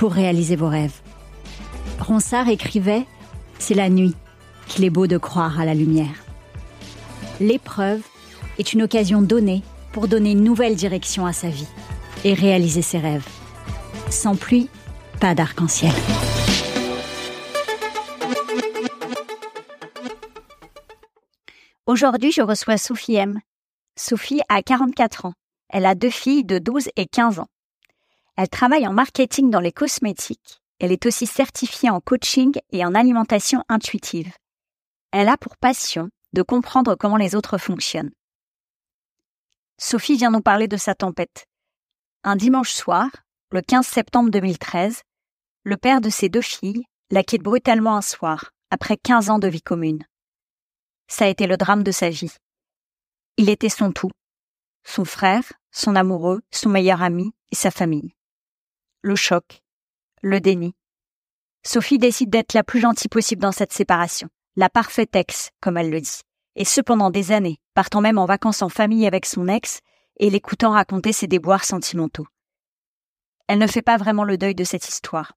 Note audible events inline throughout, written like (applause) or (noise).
pour réaliser vos rêves. Ronsard écrivait C'est la nuit qu'il est beau de croire à la lumière. L'épreuve est une occasion donnée pour donner une nouvelle direction à sa vie et réaliser ses rêves. Sans pluie, pas d'arc-en-ciel. Aujourd'hui, je reçois Sophie M. Sophie a 44 ans. Elle a deux filles de 12 et 15 ans. Elle travaille en marketing dans les cosmétiques. Elle est aussi certifiée en coaching et en alimentation intuitive. Elle a pour passion de comprendre comment les autres fonctionnent. Sophie vient nous parler de sa tempête. Un dimanche soir, le 15 septembre 2013, le père de ses deux filles la quitte brutalement un soir, après 15 ans de vie commune. Ça a été le drame de sa vie. Il était son tout. Son frère, son amoureux, son meilleur ami et sa famille. Le choc. Le déni. Sophie décide d'être la plus gentille possible dans cette séparation. La parfaite ex, comme elle le dit. Et ce pendant des années, partant même en vacances en famille avec son ex et l'écoutant raconter ses déboires sentimentaux. Elle ne fait pas vraiment le deuil de cette histoire.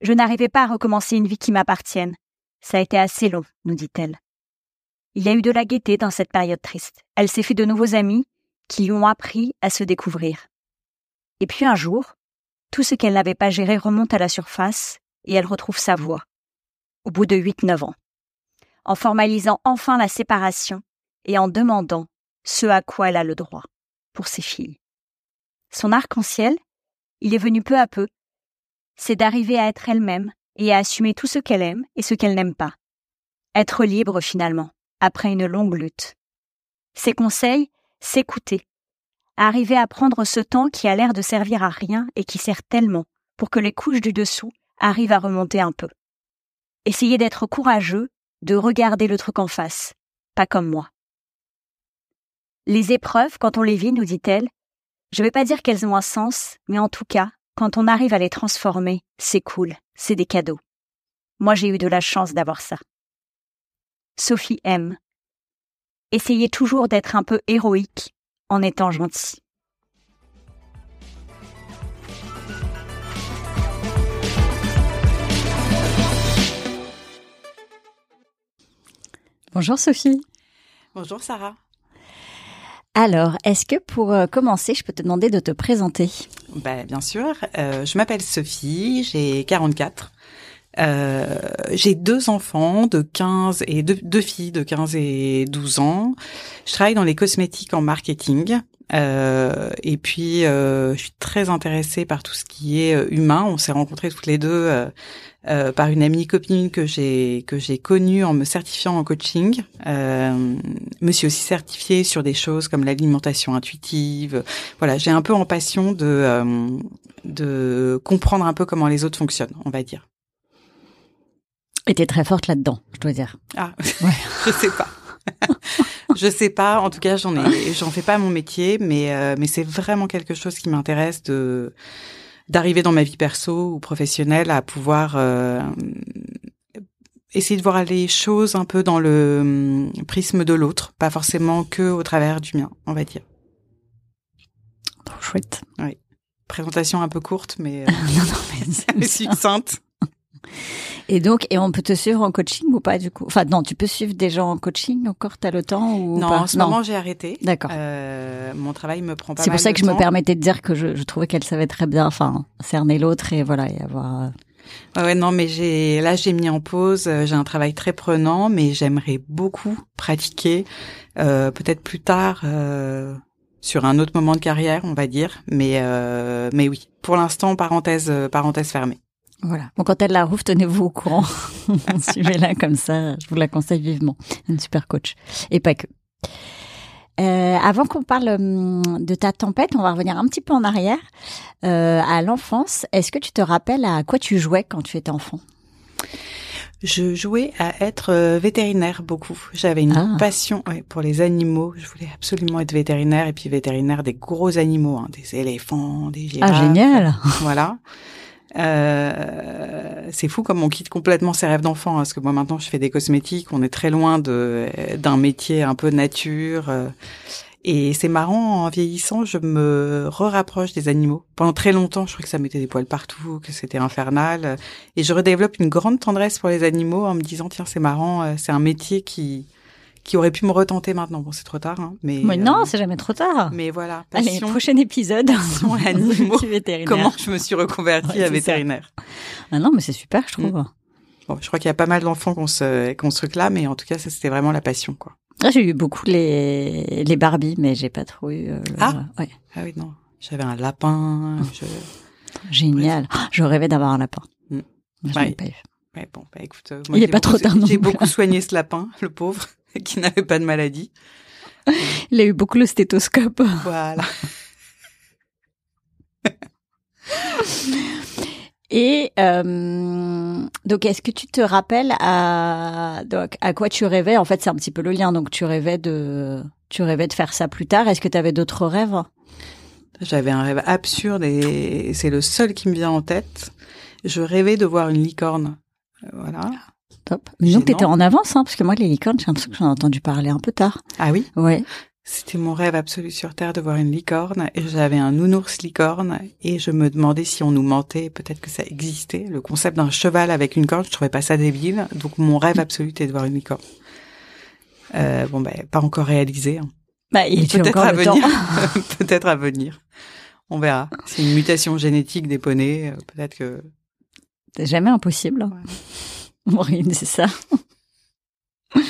Je n'arrivais pas à recommencer une vie qui m'appartienne. Ça a été assez long, nous dit-elle. Il y a eu de la gaieté dans cette période triste. Elle s'est fait de nouveaux amis qui lui ont appris à se découvrir. Et puis un jour, tout ce qu'elle n'avait pas géré remonte à la surface et elle retrouve sa voix. Au bout de 8-9 ans. En formalisant enfin la séparation et en demandant ce à quoi elle a le droit pour ses filles. Son arc-en-ciel, il est venu peu à peu. C'est d'arriver à être elle-même et à assumer tout ce qu'elle aime et ce qu'elle n'aime pas. Être libre finalement, après une longue lutte. Ses conseils, s'écouter. Arriver à prendre ce temps qui a l'air de servir à rien et qui sert tellement pour que les couches du dessous arrivent à remonter un peu. Essayer d'être courageux, de regarder le truc en face, pas comme moi. Les épreuves, quand on les vit, nous dit-elle, je vais pas dire qu'elles ont un sens, mais en tout cas, quand on arrive à les transformer, c'est cool, c'est des cadeaux. Moi, j'ai eu de la chance d'avoir ça. Sophie aime. Essayez toujours d'être un peu héroïque en étant gentil. Bonjour Sophie. Bonjour Sarah. Alors, est-ce que pour euh, commencer, je peux te demander de te présenter? Ben, Bien sûr. Euh, je m'appelle Sophie, j'ai 44. Euh, j'ai deux enfants de 15 et deux, filles de 15 et 12 ans. Je travaille dans les cosmétiques en marketing. Euh, et puis, euh, je suis très intéressée par tout ce qui est euh, humain. On s'est rencontrés toutes les deux euh, par une amie copine que j'ai que j'ai connue en me certifiant en coaching. me suis aussi certifiée sur des choses comme l'alimentation intuitive. Voilà, j'ai un peu en passion de de comprendre un peu comment les autres fonctionnent, on va dire. T'es très forte là-dedans, je dois dire. Ah, (laughs) ouais. je sais pas. (laughs) je sais pas. En tout cas, j'en ai, j'en fais pas mon métier, mais euh, mais c'est vraiment quelque chose qui m'intéresse de d'arriver dans ma vie perso ou professionnelle à pouvoir euh, essayer de voir les choses un peu dans le hum, prisme de l'autre, pas forcément que au travers du mien, on va dire. Trop chouette. Oui. Présentation un peu courte, mais, euh, (laughs) non, non, mais succincte. Et donc, et on peut te suivre en coaching ou pas du coup? Enfin non, tu peux suivre des gens en coaching encore? T'as le temps ou Non, pas? en ce moment j'ai arrêté. D'accord. Euh, mon travail me prend pas. C'est pour ça que je me permettais de dire que je, je trouvais qu'elle savait très bien, enfin, cerner l'autre et voilà et avoir. euh, Ouais, non, mais j'ai là j'ai mis en pause. J'ai un travail très prenant, mais j'aimerais beaucoup pratiquer, euh, peut-être plus tard, euh, sur un autre moment de carrière, on va dire. Mais euh, mais oui, pour l'instant, parenthèse parenthèse fermée. Voilà. Bon, quand elle la rouvre, tenez-vous au courant. (laughs) Suivez-la comme ça. Je vous la conseille vivement. Une super coach. Et pas que. Euh, avant qu'on parle hum, de ta tempête, on va revenir un petit peu en arrière euh, à l'enfance. Est-ce que tu te rappelles à quoi tu jouais quand tu étais enfant? Je jouais à être euh, vétérinaire beaucoup. J'avais une Ah. passion ouais, pour les animaux. Je voulais absolument être vétérinaire et puis vétérinaire des gros animaux, hein, des éléphants, des girafes. Ah, génial Voilà. Euh, c'est fou comme on quitte complètement ses rêves d'enfant, hein, parce que moi maintenant je fais des cosmétiques, on est très loin de d'un métier un peu nature. euh, et c'est marrant, en vieillissant, je me re-rapproche des animaux. Pendant très longtemps, je trouvais que ça mettait des poils partout, que c'était infernal. Et je redéveloppe une grande tendresse pour les animaux en me disant, tiens, c'est marrant, euh, c'est un métier qui qui aurait pu me retenter maintenant. Bon, c'est trop tard, hein, mais Mais non, euh, c'est jamais trop tard. mais voilà, Allez, prochain épisode. passion animaux. (laughs) Comment je me suis reconvertie Ouais, à vétérinaire. Ah non, mais c'est super, je trouve. Bon, je crois qu'il y a pas mal d'enfants qu'on se, qu'on ce truc-là, mais en tout cas, ça, c'était vraiment la passion, quoi. Ah, j'ai eu beaucoup les les Barbie, mais j'ai pas trop eu. euh, le- Ah. ouais. Ah oui, non. J'avais un lapin. Je... Génial. Ah, Je rêvais d'avoir un lapin. Mm. Mais je Ouais. pas eu. Ouais, bon, bah, écoute. euh, Il est pas beaucoup- trop tard non J'ai beaucoup soigné ce lapin, le pauvre, (laughs) qui n'avait pas de maladie. (laughs) Il a eu beaucoup le stéthoscope. Voilà. (laughs) Et euh, donc, est-ce que tu te rappelles à donc à quoi tu rêvais? En fait, c'est un petit peu le lien. Donc, tu rêvais de tu rêvais de faire ça plus tard. Est-ce que tu avais d'autres rêves? J'avais un rêve absurde et c'est le seul qui me vient en tête. Je rêvais de voir une licorne. Euh, Voilà. Top. Mais donc, t'étais en avance, hein, parce que moi, les licornes, j'ai l'impression que j'en ai entendu parler un peu tard. Ah oui? Ouais. C'était mon rêve absolu sur Terre de voir une licorne. Et j'avais un nounours licorne et je me demandais si on nous mentait, peut-être que ça existait. Le concept d'un cheval avec une corne, je trouvais pas ça débile. Donc mon rêve absolu était de voir une licorne. Euh, bon, ben, pas encore réalisé. hein. Bah, il Peut-être encore à le temps. venir. (laughs) (laughs) peut-être à venir. On verra. C'est une mutation génétique des poneys. euh, Peut-être que. C'est jamais impossible. hein. (laughs) Oui, c'est ça. (laughs)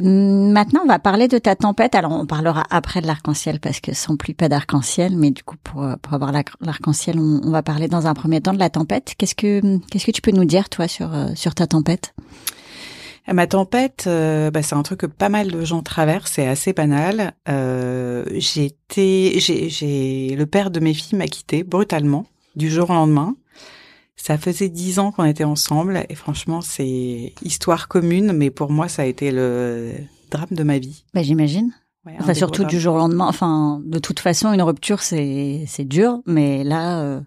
Hum, Maintenant, on va parler de ta tempête. Alors, on parlera après de l'arc-en-ciel parce que sans pluie, pas d'arc-en-ciel. Mais du coup, pour, pour avoir l'arc- l'arc-en-ciel, on, va parler dans un premier temps de la tempête. Qu'est-ce que qu'est-ce que tu peux nous dire, toi, sur euh, sur ta tempête? Euh, Ma tempête, euh, bah, c'est un truc que pas mal de gens traversent, c'est assez banal. Euh, j'ai, le père de mes filles m'a quitté brutalement du jour au lendemain. Ça faisait dix ans qu'on était ensemble et franchement, c'est histoire commune, mais pour moi, ça a été le drame de ma vie. bah, J'imagine. Ouais, Enfin, surtout du jour au lendemain. Enfin, de toute façon, une rupture, c'est c'est dur. Mais là, euh,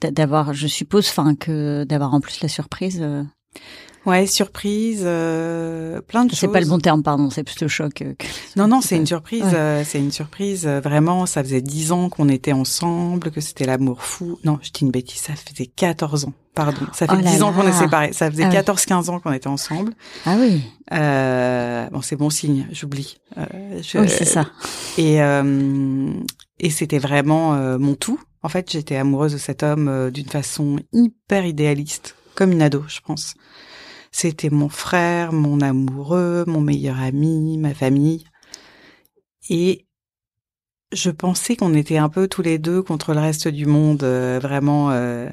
d'a- d'avoir, je suppose, enfin que d'avoir en plus la surprise. euh, Ouais, surprise, euh, plein de choses. c'est pas le bon terme, pardon. C'est plus le choc. euh, que- Non, non, C'est c'est une surprise. Ouais. euh, c'est une surprise. euh, vraiment, ça faisait dix ans qu'on était ensemble, que c'était l'amour fou. Non, je dis une bêtise, ça faisait 14 ans. Pardon, ça fait Oh là 10 ans qu'on est séparés. Ça faisait Ah oui. 14-15 ans qu'on était ensemble. Ah oui. Euh, bon, c'est bon signe, j'oublie. Euh, je- Oui, c'est ça. Et, euh, et c'était vraiment euh, mon tout. En fait, j'étais amoureuse de cet homme euh, d'une façon hyper idéaliste, comme une ado, je pense. C'était mon frère, mon amoureux, mon meilleur ami, ma famille. Et je pensais qu'on était un peu tous les deux contre le reste du monde, euh, vraiment euh,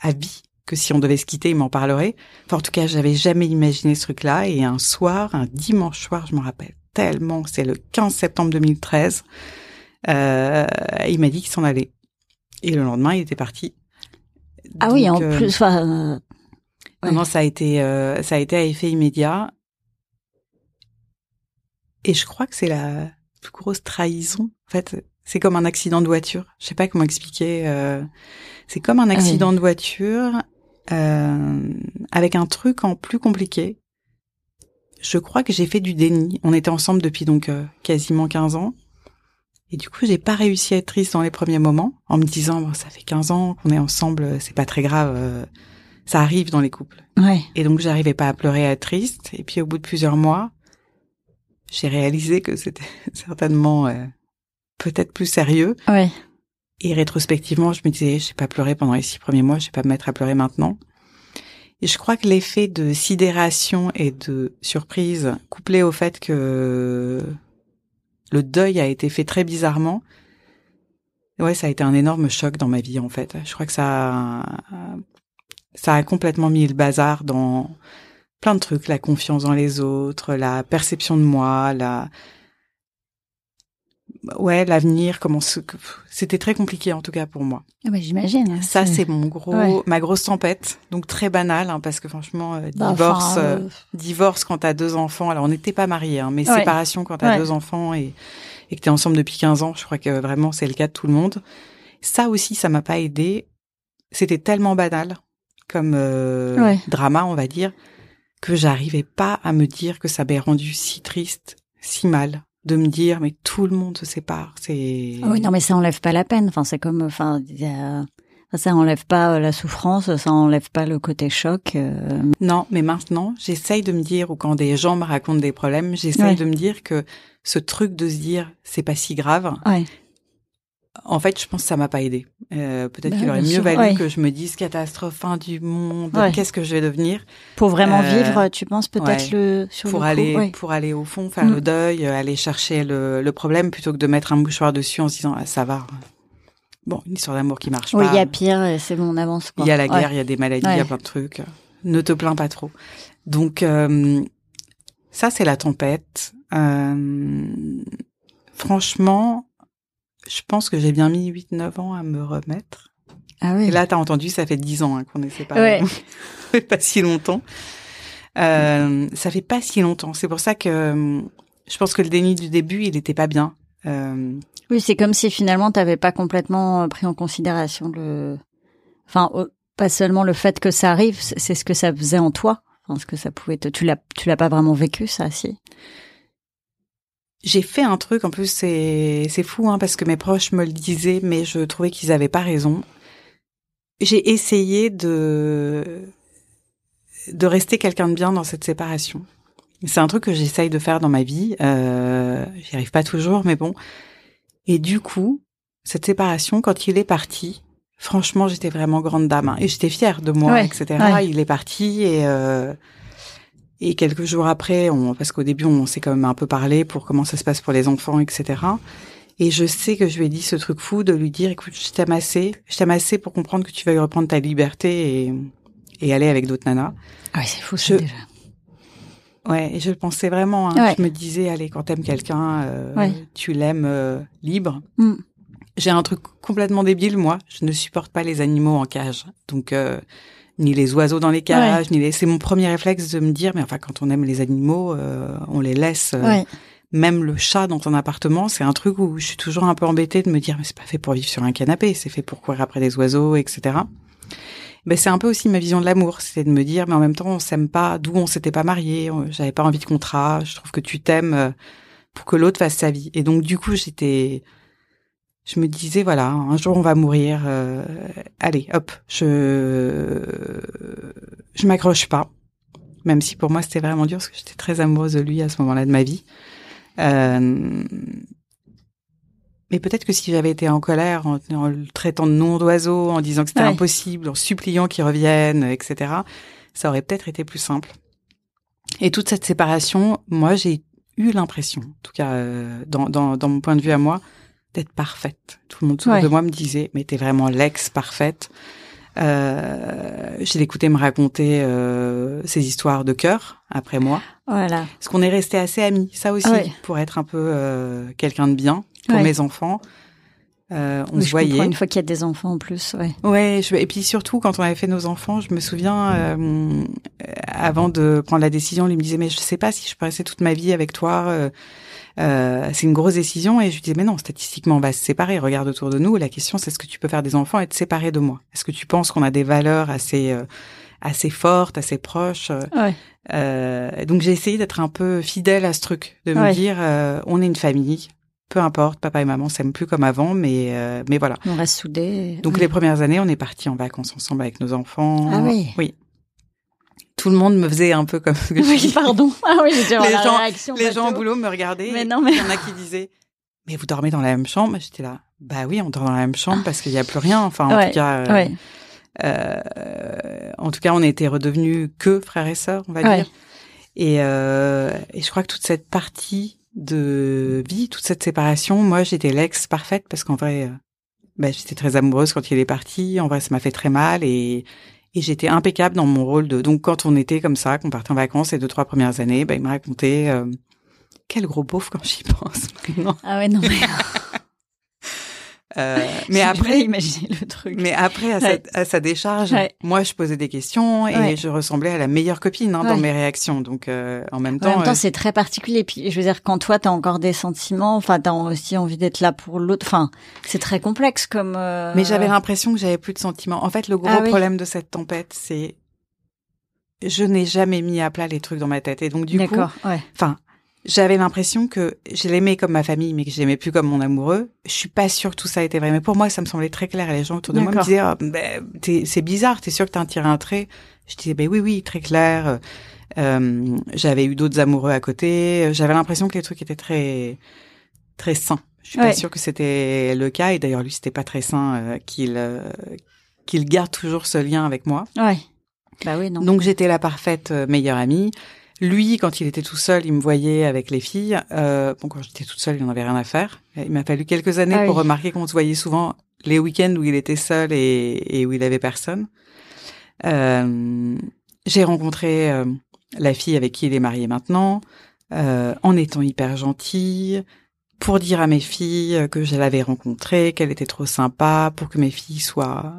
à vie. Que si on devait se quitter, il m'en parlerait. Enfin, en tout cas, j'avais jamais imaginé ce truc-là. Et un soir, un dimanche soir, je m'en rappelle tellement, c'est le 15 septembre 2013, euh, il m'a dit qu'il s'en allait. Et le lendemain, il était parti. Ah oui, en euh, plus, enfin, euh, Ouais. ça a été, euh, ça a été à effet immédiat. Et je crois que c'est la plus grosse trahison. En fait, c'est comme un accident de voiture. Je sais pas comment expliquer. euh, c'est comme un oui. accident de voiture euh, avec un truc en plus compliqué. Je crois que j'ai fait du déni. On était ensemble depuis donc euh, quasiment 15 ans. Et du coup, j'ai pas réussi à être triste dans les premiers moments, en me disant bon, ça fait 15 ans qu'on est ensemble, c'est pas très grave. Ça arrive dans les couples. ouais. Et donc, j'arrivais pas à pleurer, à être triste. Et puis, au bout de plusieurs mois, j'ai réalisé que c'était (laughs) certainement euh, peut-être plus sérieux. Ouais. et rétrospectivement, je me disais, j'ai pas pleuré pendant les six premiers mois, je vais pas me mettre à pleurer maintenant. Et je crois que l'effet de sidération et de surprise, couplé au fait que le deuil a été fait très bizarrement, ouais, ça a été un énorme choc dans ma vie en fait. Je crois que ça, ça a complètement mis le bazar dans plein de trucs, la confiance dans les autres, la perception de moi, la ouais, l'avenir, comment c'était très compliqué en tout cas pour moi. Ah bah, j'imagine. Hein, Ça c'est mon gros ma grosse tempête, donc très banal hein, parce que franchement euh, bah, divorce euh, euh, divorce quand t'as deux enfants. Alors on n'était pas mariés hein, mais séparation quand t'as deux enfants et et que t'es ensemble depuis 15 ans, je crois que vraiment c'est le cas de tout le monde. Ça aussi ça m'a pas aidé. C'était tellement banal comme drama, on va dire, que j'arrivais pas à me dire que ça m'ait rendu si triste, si mal de me dire mais tout le monde se sépare c'est oui non mais ça enlève pas la peine enfin c'est comme enfin ça enlève pas euh, la souffrance ça enlève pas le côté choc euh. non mais maintenant j'essaye de me dire ou quand des gens me racontent des problèmes j'essaye de me dire que ce truc de se dire c'est pas si grave ouais. En fait, je pense que ça m'a pas aidé. Euh, Peut-être bah, qu'il aurait mieux valu que je me dise catastrophe, fin du monde, qu'est-ce que je vais devenir Pour vraiment euh, vivre, tu penses peut-être le sur pour aller pour aller au fond, faire le mm. deuil, euh, aller chercher le, le, problème plutôt que de mettre un mouchoir dessus en se disant ah, ça va. Bon, une histoire d'amour qui marche oui, pas. Oui, il y a pire, c'est bon, on avance. Il y a la guerre, il y a des maladies, il y a plein de trucs. Ne te plains pas trop. Donc euh, ça, c'est la tempête. franchement, je pense que j'ai bien mis 8-9 ans à me remettre. Ah oui. Et là, t'as entendu, ça fait 10 ans hein, qu'on est séparés. Ouais. (laughs) ça fait pas si longtemps. Euh, ça fait pas si longtemps. C'est pour ça que euh, je pense que le déni du début, il était pas bien. Euh... Oui, c'est comme si finalement t'avais pas complètement pris en considération le, enfin, pas seulement le fait que ça arrive, c'est ce que ça faisait en toi. Enfin, ce que ça pouvait te, tu l'as, tu l'as pas vraiment vécu, ça, si j'ai fait un truc, en plus c'est c'est fou hein, parce que mes proches me le disaient, mais je trouvais qu'ils avaient pas raison. J'ai essayé de de rester quelqu'un de bien dans cette séparation. C'est un truc que j'essaye de faire dans ma vie. Euh, J'y arrive pas toujours, mais bon. Et du coup, cette séparation, quand il est parti, franchement, j'étais vraiment grande dame hein, et j'étais fière de moi, etc. Il est parti et euh, et quelques jours après, on, parce qu'au début, on s'est quand même un peu parlé pour comment ça se passe pour les enfants, etc. Et je sais que je lui ai dit ce truc fou de lui dire, écoute, je t'aime assez, je t'aime assez pour comprendre que tu vas reprendre ta liberté et, et aller avec d'autres nanas. Ah oui, c'est fou ça déjà. Ouais, et je le pensais vraiment. Hein. Je me disais, allez, quand t'aimes quelqu'un, euh, tu l'aimes euh, libre. Mm. J'ai un truc complètement débile, moi. Je ne supporte pas les animaux en cage. Donc, euh, ni les oiseaux dans les cages, ni les... C'est mon premier réflexe de me dire, mais enfin, quand on aime les animaux, euh, on les laisse. Euh, même le chat dans ton appartement, c'est un truc où je suis toujours un peu embêtée de me dire, mais c'est pas fait pour vivre sur un canapé, c'est fait pour courir après des oiseaux, etc. Ben, c'est un peu aussi ma vision de l'amour, c'est de me dire, mais en même temps, on s'aime pas, d'où on s'était pas marié, j'avais pas envie de contrat, je trouve que tu t'aimes euh, pour que l'autre fasse sa vie. Et donc, du coup, j'étais, je me disais voilà, un jour on va mourir. Euh, allez, hop, je je m'accroche pas, même si pour moi c'était vraiment dur parce que j'étais très amoureuse de lui à ce moment-là de ma vie. Euh, mais peut-être que si j'avais été en colère, en, le traitant de nom d'oiseau, en disant que c'était impossible, en suppliant qu'il revienne, etc., ça aurait peut-être été plus simple. Et toute cette séparation, moi j'ai eu l'impression, en tout cas euh, dans, dans, dans mon point de vue à moi, d'être parfaite. Tout le monde autour de moi me disait, mais t'es vraiment l'ex parfaite. Euh, j'ai écouté me raconter euh, ces histoires de cœur après moi. Voilà. Parce qu'on est resté assez amis, ça aussi, pour être un peu euh, quelqu'un de bien pour mes enfants. Euh, on se voyait. Une fois qu'il y a des enfants en plus, ouais. Ouais, je, et puis surtout quand on avait fait nos enfants, je me souviens euh, avant de prendre la décision, lui me disait mais je sais pas si je peux rester toute ma vie avec toi. Euh, euh, c'est une grosse décision et je lui disais mais non statistiquement on va se séparer regarde autour de nous la question c'est est-ce que tu peux faire des enfants et te séparer de moi? Est-ce que tu penses qu'on a des valeurs assez euh, assez fortes assez proches? Ouais. euh, donc j'ai essayé d'être un peu fidèle à ce truc de me dire euh, on est une famille peu importe, papa et maman s'aiment plus comme avant, mais mais voilà. On reste soudés. Donc les premières années, on est partis en vacances ensemble avec nos enfants. Ah oui. Oui tout le monde me faisait un peu comme (laughs) oui, pardon. Ah oui, les gens, les gens au boulot me regardaient. Mais non, mais il y en a qui disaient mais vous dormez dans la même chambre J'étais là, bah oui, on dort dans la même chambre parce qu'il n'y a plus rien. Enfin, en Ouais, tout cas, euh, ouais. euh, en tout cas, on était redevenus que frères et sœurs, on va Ouais. dire. Et, euh, et je crois que toute cette partie de vie, toute cette séparation, moi, j'étais l'ex parfaite parce qu'en vrai, euh, bah, j'étais très amoureuse quand il est parti. En vrai, ça m'a fait très mal et, et j'étais impeccable dans mon rôle de. Donc, quand on était comme ça, qu'on partait en vacances les deux trois premières années, bah, il me racontait. euh, quel gros beauf quand j'y pense. Ah ouais, non, mais. Euh, (laughs) mais après, imaginer le truc. Mais après, à, Ouais. sa, à sa décharge, Ouais. moi, je posais des questions et Ouais. je ressemblais à la meilleure copine hein, dans mes réactions. Donc, euh, en même En temps, même temps, euh, c'est très particulier. Puis, je veux dire, quand toi, t'as encore des sentiments, enfin, t'as aussi envie d'être là pour l'autre. Enfin, c'est très complexe comme. euh, mais j'avais l'impression que j'avais plus de sentiments. En fait, le gros Ah oui. problème de cette tempête, c'est je n'ai jamais mis à plat les trucs dans ma tête. Et donc, du coup, D'accord. Ouais. J'avais l'impression que je l'aimais comme ma famille, mais que je l'aimais plus comme mon amoureux. Je suis pas sûre que tout ça était vrai. Mais pour moi, ça me semblait très clair. Et les gens autour de moi me disaient, Ah, ben, c'est bizarre, t'es sûr que t'as tiré un trait Je disais, ben oui, oui, très clair. Euh, j'avais eu d'autres amoureux à côté. J'avais l'impression que les trucs étaient très, très sains. Je suis pas sûre que c'était le cas. Et d'ailleurs, lui, c'était pas très sain euh, qu'il euh, qu'il garde toujours ce lien avec moi. Ouais. Bah oui, non. Donc j'étais la parfaite meilleure amie. Lui, quand il était tout seul, il me voyait avec les filles. Euh, bon, quand j'étais toute seule, il n'en avait rien à faire. Il m'a fallu quelques années Ah pour oui. remarquer qu'on se voyait souvent les week-ends où il était seul et, et où il avait personne. Euh, j'ai rencontré euh, la fille avec qui il est marié maintenant, euh, en étant hyper gentille, pour dire à mes filles que je l'avais rencontrée, qu'elle était trop sympa, pour que mes filles soient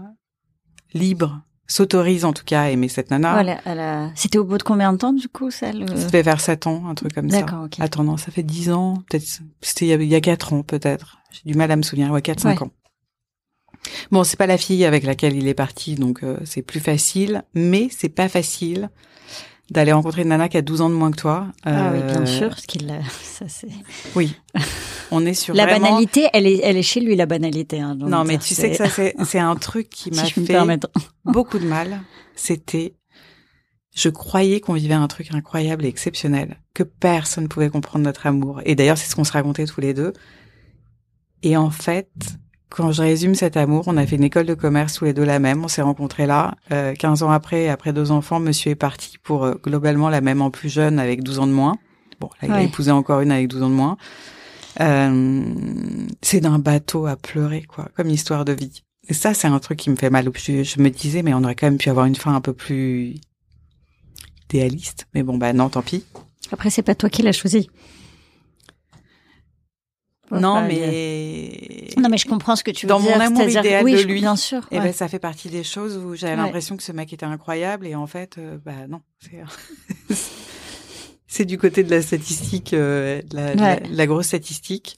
libres, s'autorisent en tout cas à aimer cette nana. Voilà, elle a- C'était au bout de combien de temps, du coup, ça le... Ça fait vers 7 ans, un truc comme ça. D'accord, ok. Attends, non, ça fait 10 ans, peut-être, c'était il y a- il y a 4 ans, peut-être. J'ai du mal à me souvenir, ouais, 4, 5 Ouais. ans. Bon, c'est pas la fille avec laquelle il est parti, donc euh, c'est plus facile, mais c'est pas facile d'aller rencontrer une nana qui a 12 ans de moins que toi. Ah oui, Euh, bien sûr, parce qu'il a... (laughs) ça c'est... Oui. On est sur La vraiment... banalité, elle est, elle est chez lui, la banalité. Hein, Non, mais tu sais que c'est- ça, c'est, c'est un truc qui (laughs) m'a si fait beaucoup de mal. C'était, je croyais qu'on vivait un truc incroyable et exceptionnel, que personne pouvait comprendre notre amour. Et d'ailleurs, c'est ce qu'on se racontait tous les deux. Et en fait, quand je résume cet amour, on a fait une école de commerce tous les deux la même. On s'est rencontrés là. Euh, 15 ans après, après deux enfants, monsieur est parti pour euh, globalement la même en plus jeune avec 12 ans de moins. Bon, là, il a épousé encore une avec 12 ans de moins. Euh, c'est d'un bateau à pleurer, quoi, comme histoire de vie. Et ça, c'est un truc qui me fait mal. Je, je me disais, mais on aurait quand même pu avoir une fin un peu plus idéaliste. Mais bon, bah non, tant pis. Après, c'est pas toi qui l'as choisi. Faut non, mais dire. Non, mais je comprends ce que tu veux Dans dire. mon amour idéal oui, de lui, bien sûr. Et ouais. ben, ça fait partie des choses où j'avais Ouais. l'impression que ce mec était incroyable et en fait, euh, bah non, (laughs) c'est du côté de la statistique, euh, de la, de la- Ouais. de la grosse statistique.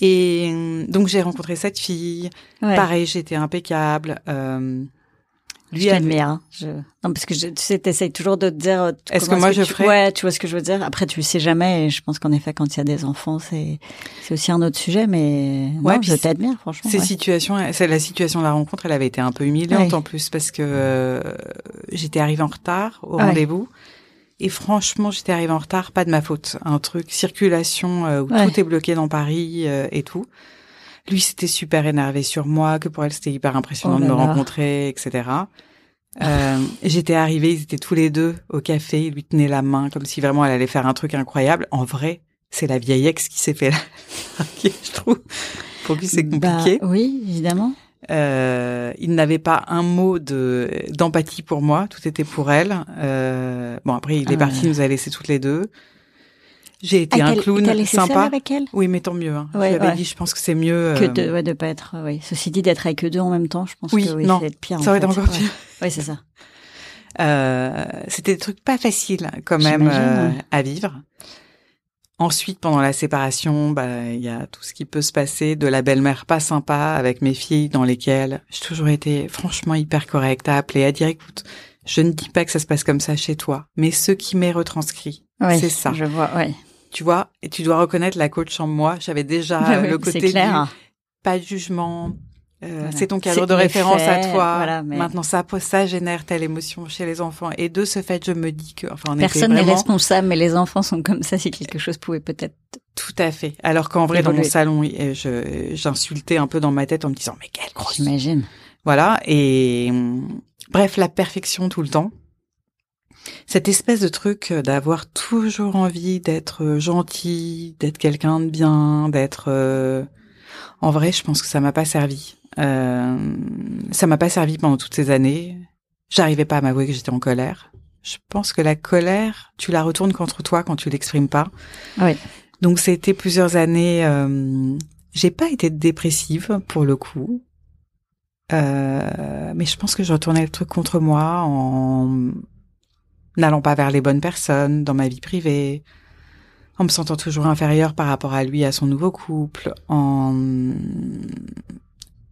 Et euh, donc j'ai rencontré cette fille. Ouais. Pareil, j'étais impeccable. Euh, lui t'admire. hein. Je... Non, parce que je, tu sais, t'essayes toujours de te dire. euh, Est-ce que moi, tu- je ferais? Ouais, tu vois ce que je veux dire. Après, tu le sais jamais. Et je pense qu'en effet, quand il y a des enfants, c'est c'est aussi un autre sujet. Mais Ouais, non, je t'admire, franchement. Ces ouais. situations, c'est la situation de la rencontre, elle avait été un peu humiliante Ouais. en plus parce que euh, j'étais arrivée en retard au rendez-vous. Et franchement, j'étais arrivée en retard, pas de ma faute. Un truc circulation euh, où Ouais. tout est bloqué dans Paris euh, et tout. Lui, c'était super énervé sur moi, que pour elle, c'était hyper impressionnant Oh de me là là. rencontrer, etc. Euh, (laughs) j'étais arrivée, ils étaient tous les deux au café, il lui tenait la main comme si vraiment elle allait faire un truc incroyable. En vrai, c'est la vieille ex qui s'est fait (laughs) larguer, je trouve. Pour lui, c'est compliqué. Bah, oui, évidemment. Euh, il n'avait pas un mot de d'empathie pour moi, tout était pour elle. Euh, bon après il est Ah. parti, il nous a laissés toutes les deux. J'ai été Ah, un clown laissé seule sympa. avec elle? Oui, mais tant mieux. Hein. Ouais, je ouais. dit, je pense que c'est mieux. que euh, de ouais, de pas être. Oui. Ceci dit, d'être avec eux deux en même temps, je pense Oui, que oui, non, c'est être pire. ça aurait été en fait. encore pire. Oui, c'est ça. Euh, C'était des trucs pas faciles quand même euh, à vivre. Ensuite, pendant la séparation, bah il y a tout ce qui peut se passer de la belle-mère pas sympa avec mes filles dans lesquelles j'ai toujours été franchement hyper correcte à appeler, à dire écoute, je ne dis pas que ça se passe comme ça chez toi, mais ce qui m'est retranscrit, c'est ça. Je vois. Ouais. Tu vois, et tu dois reconnaître la coach en moi. J'avais déjà (laughs) le côté clair. du pas de jugement. Euh, Voilà. C'est ton cadre de référence à toi. voilà, mais- Maintenant, ça, ça génère telle émotion chez les enfants. Et de ce fait, je me dis que, enfin, on Personne n'est vraiment... responsable, mais les enfants sont comme ça. Si quelque chose pouvait peut-être Tout à fait. Alors qu'en vrai, dans mon salon, je j'insultais un peu dans ma tête en me disant mais quelle grosse. J'imagine. Voilà. Et bref, la perfection tout le temps. Cette espèce de truc d'avoir toujours envie d'être gentil, d'être quelqu'un de bien, d'être. euh, En vrai, je pense que ça m'a pas servi. Euh, ça m'a pas servi pendant toutes ces années. J'arrivais pas à m'avouer que j'étais en colère. Je pense que la colère, tu la retournes contre toi quand tu l'exprimes pas. Oui. Donc c'était plusieurs années. Euh, j'ai pas été dépressive pour le coup, Euh, mais je pense que je retournais le truc contre moi en n'allant pas vers les bonnes personnes dans ma vie privée, en me sentant toujours inférieure par rapport à lui, à son nouveau couple, en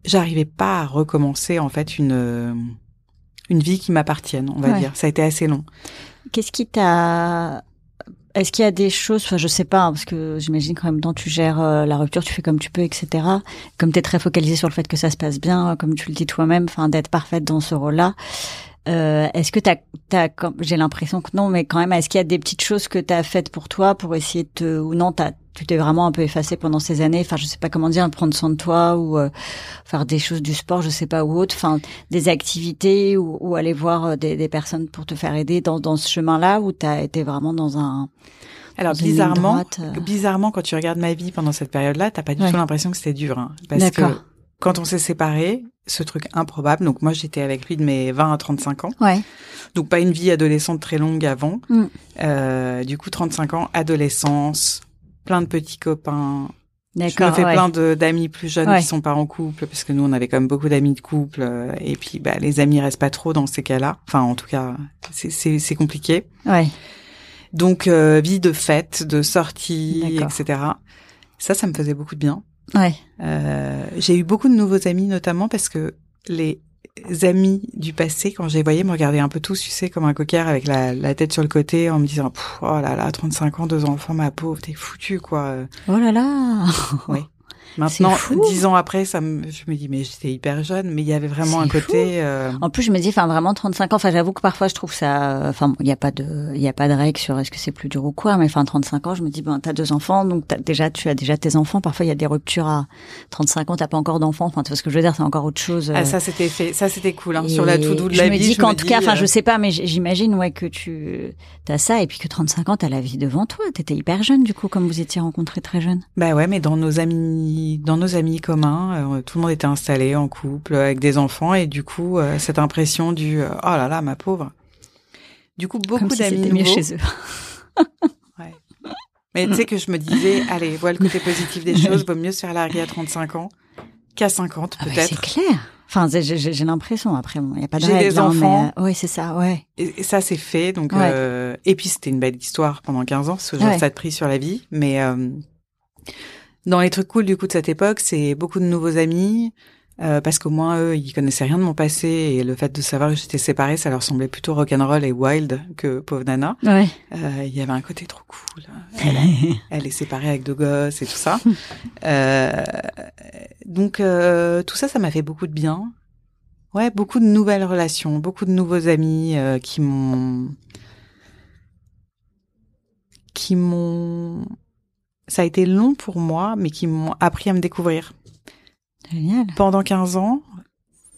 j'arrivais pas à recommencer en fait une une vie qui m'appartienne, on va Ouais. dire. Ça a été assez long. Qu'est-ce qui t'a est-ce qu'il y a des choses, enfin je sais pas, hein, parce que j'imagine qu'en même temps tu gères euh, la rupture, tu fais comme tu peux, etc. Comme tu es très focalisé sur le fait que ça se passe bien, euh, comme tu le dis toi-même, enfin d'être parfaite dans ce rôle-là. Euh, est-ce que t'as, t'as, j'ai l'impression que non, mais quand même, est-ce qu'il y a des petites choses que t'as faites pour toi, pour essayer de te, ou non, t'as, tu t'es vraiment un peu effacé pendant ces années, enfin je sais pas comment dire, prendre soin de toi ou euh, faire des choses du sport, je sais pas ou autre, enfin des activités ou, ou aller voir euh, des, des personnes pour te faire aider dans, dans ce chemin-là où t'as été vraiment dans un Alors dans bizarrement, droite, euh. bizarrement, quand tu regardes ma vie pendant cette période-là, t'as pas du Ouais. tout l'impression que c'était dur. Hein, parce que D'accord. quand on s'est séparés, ce truc improbable. Donc moi, j'étais avec lui de mes 20 à 35 ans. ouais Donc pas une vie adolescente très longue avant. Mm. Euh, du coup, 35 ans, adolescence, plein de petits copains. Je me d'accord fais ouais. plein de d'amis plus jeunes Ouais. qui sont pas en couple, parce que nous, on avait quand même beaucoup d'amis de couple. euh, et puis, bah, les amis restent pas trop dans ces cas-là. Enfin, en tout cas, c'est- c'est compliqué. ouais Donc, euh, vie de fête, de sortie, D'accord. etc. Ça, ça me faisait beaucoup de bien. ouais Euh, j'ai eu beaucoup de nouveaux amis, notamment parce que les amis du passé, quand je les voyais, me regardaient un peu tous, tu sais, comme un coquère avec la, la tête sur le côté, en me disant, oh là là, 35 ans, deux enfants, ma pauvre, t'es foutu, quoi. oh là là Maintenant, dix ans après, ça me, je me dis, mais j'étais hyper jeune, mais il y avait vraiment un côté, euh, En plus, je me dis, enfin, vraiment 35 ans. Enfin, j'avoue que parfois, je trouve ça. Enfin, il n'y a pas de, il y a pas de règle sur est-ce que c'est plus dur ou quoi. Mais enfin, 35 ans, je me dis, ben, t'as deux enfants, donc t'as, déjà, tu as déjà tes enfants. Parfois, il y a des ruptures à 35 ans, t'as pas encore d'enfants. Enfin, tu vois ce que je veux dire, c'est encore autre chose. ah, euh, ça c'était fait, ça c'était cool, hein, sur la to-do de je la me vie. dis je qu'en me tout cas, dis, enfin, euh, je sais pas, mais j'imagine, ouais, que tu as ça, et puis que 35 ans, t'as la vie devant toi. T'étais hyper jeune, du coup, comme vous étiez rencontrés très jeune. Bah ouais, mais dans nos amis, dans nos amis communs, euh, tout le monde était installé en couple avec des enfants et du coup euh, cette impression du euh, oh là là ma pauvre. Du coup beaucoup si d'amis c'était mieux nouveaux. chez eux. (laughs) Ouais. Mais tu sais que je me disais (laughs) allez vois le côté positif des choses, vaut mieux se faire larguer à 35 ans qu'à 50 Ah bah, c'est peut-être. clair. Enfin, j'ai- l'impression. Après, il n'y a pas de J'ai des hein, enfants. euh, oui, c'est ça, ouais. et, et ça c'est fait donc Ouais. euh, et puis c'était une belle histoire pendant 15 ans que j'ai Ouais. ça de pris sur la vie mais euh, dans les trucs cool du coup de cette époque c'est beaucoup de nouveaux amis euh, parce qu'au moins eux ils connaissaient rien de mon passé et le fait de savoir que j'étais séparée ça leur semblait plutôt rock'n'roll et wild que pauvre nana. Ouais. Euh, il y avait un côté trop cool. Elle, (laughs) elle est séparée avec deux gosses et tout ça. Euh, donc euh, tout ça ça m'a fait beaucoup de bien. Ouais beaucoup de nouvelles relations beaucoup de nouveaux amis euh, qui m'ont qui m'ont ça a été long pour moi mais qui m'ont appris à me découvrir Génial. pendant 15 ans,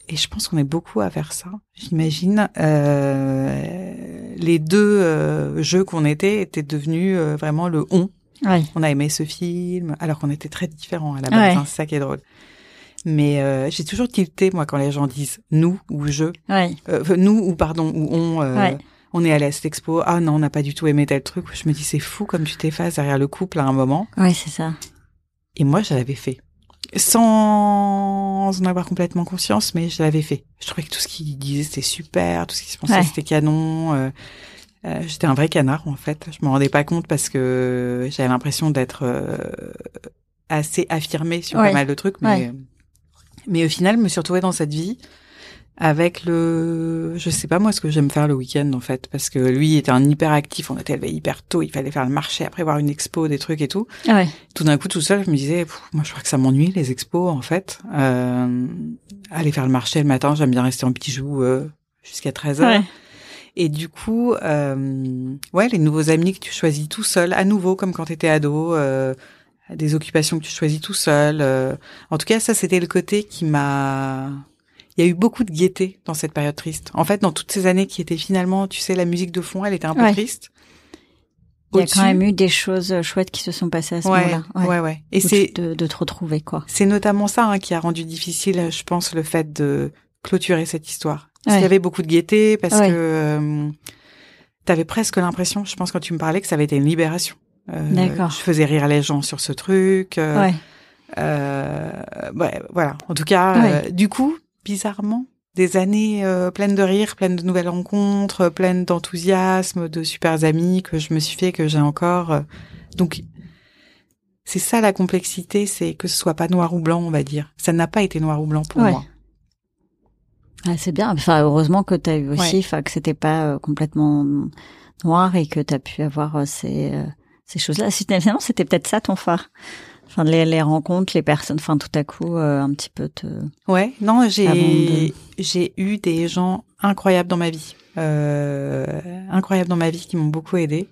et je pense qu'on est beaucoup à faire ça, j'imagine, euh, les deux euh, jeux qu'on était étaient devenus euh, vraiment le on. Ouais. On a aimé ce film, alors qu'on était très différents à la Ouais. base, hein, c'est ça qui est drôle. Mais euh, j'ai toujours tilté, moi, quand les gens disent nous ou je, Ouais. euh, nous ou pardon, ou on. On est allé à cette expo, ah non, on n'a pas du tout aimé tel truc. Je me dis, c'est fou comme tu t'effaces derrière le couple à un moment. Ouais, c'est ça. Et moi, je l'avais fait. Sans en avoir complètement conscience, mais je l'avais fait. Je trouvais que tout ce qu'il disait, c'était super, tout ce qui se pensait, Ouais. c'était canon. euh, euh, J'étais un vrai canard, en fait. Je me rendais pas compte parce que j'avais l'impression d'être euh, assez affirmée sur Ouais. pas mal de trucs, mais, Ouais. mais au final, je me suis retrouvée dans cette vie avec le, je sais pas moi ce que j'aime faire le week-end en fait, parce que lui était un hyper actif, on était levé hyper tôt, il fallait faire le marché, après voir une expo, des trucs et tout Ouais. tout d'un coup, tout seul, je me disais, moi, je crois que ça m'ennuie les expos, en fait. Euh, aller faire le marché le matin, j'aime bien rester en bijoux euh, jusqu'à 13 heures. Ouais. Et du coup, euh, ouais, les nouveaux amis que tu choisis tout seul, à nouveau, comme quand tu étais ado, euh, des occupations que tu choisis tout seul. euh. en tout cas, ça, c'était le côté qui m'a... Il y a eu beaucoup de gaieté dans cette période triste. En fait, dans toutes ces années qui étaient finalement, tu sais, la musique de fond, elle était un peu Ouais. triste. Il y a quand même eu des choses chouettes qui se sont passées à ce ouais, moment-là. ouais, ouais, Et Où c'est tu- de, de te retrouver, quoi. c'est notamment ça hein, qui a rendu difficile, je pense, le fait de clôturer cette histoire. Parce Ouais. qu'il y avait beaucoup de gaieté, parce Ouais. que euh, t'avais presque l'impression, je pense, quand tu me parlais, que ça avait été une libération. Euh, D'accord. Je faisais rire les gens sur ce truc. euh, ouais. euh, ouais, voilà. En tout cas, euh, du coup, bizarrement, des années euh, pleines de rire, pleines de nouvelles rencontres, pleines d'enthousiasme, de super amis que je me suis fait, que j'ai encore. euh. Donc, c'est ça la complexité, c'est que ce soit pas noir ou blanc, on va dire. Ça n'a pas été noir ou blanc pour Ouais. moi. Ah, c'est bien. Enfin, heureusement que tu as eu aussi, Ouais. enfin, que c'était pas euh, complètement noir et que tu as pu avoir euh, ces, euh, ces choses-là. Finalement, c'était peut-être ça ton phare. Enfin, les, les rencontres, les personnes, enfin, tout à coup, euh, un petit peu te... Ouais, non, j'ai j'ai eu des gens incroyables dans ma vie, euh, incroyables dans ma vie qui m'ont beaucoup aidé.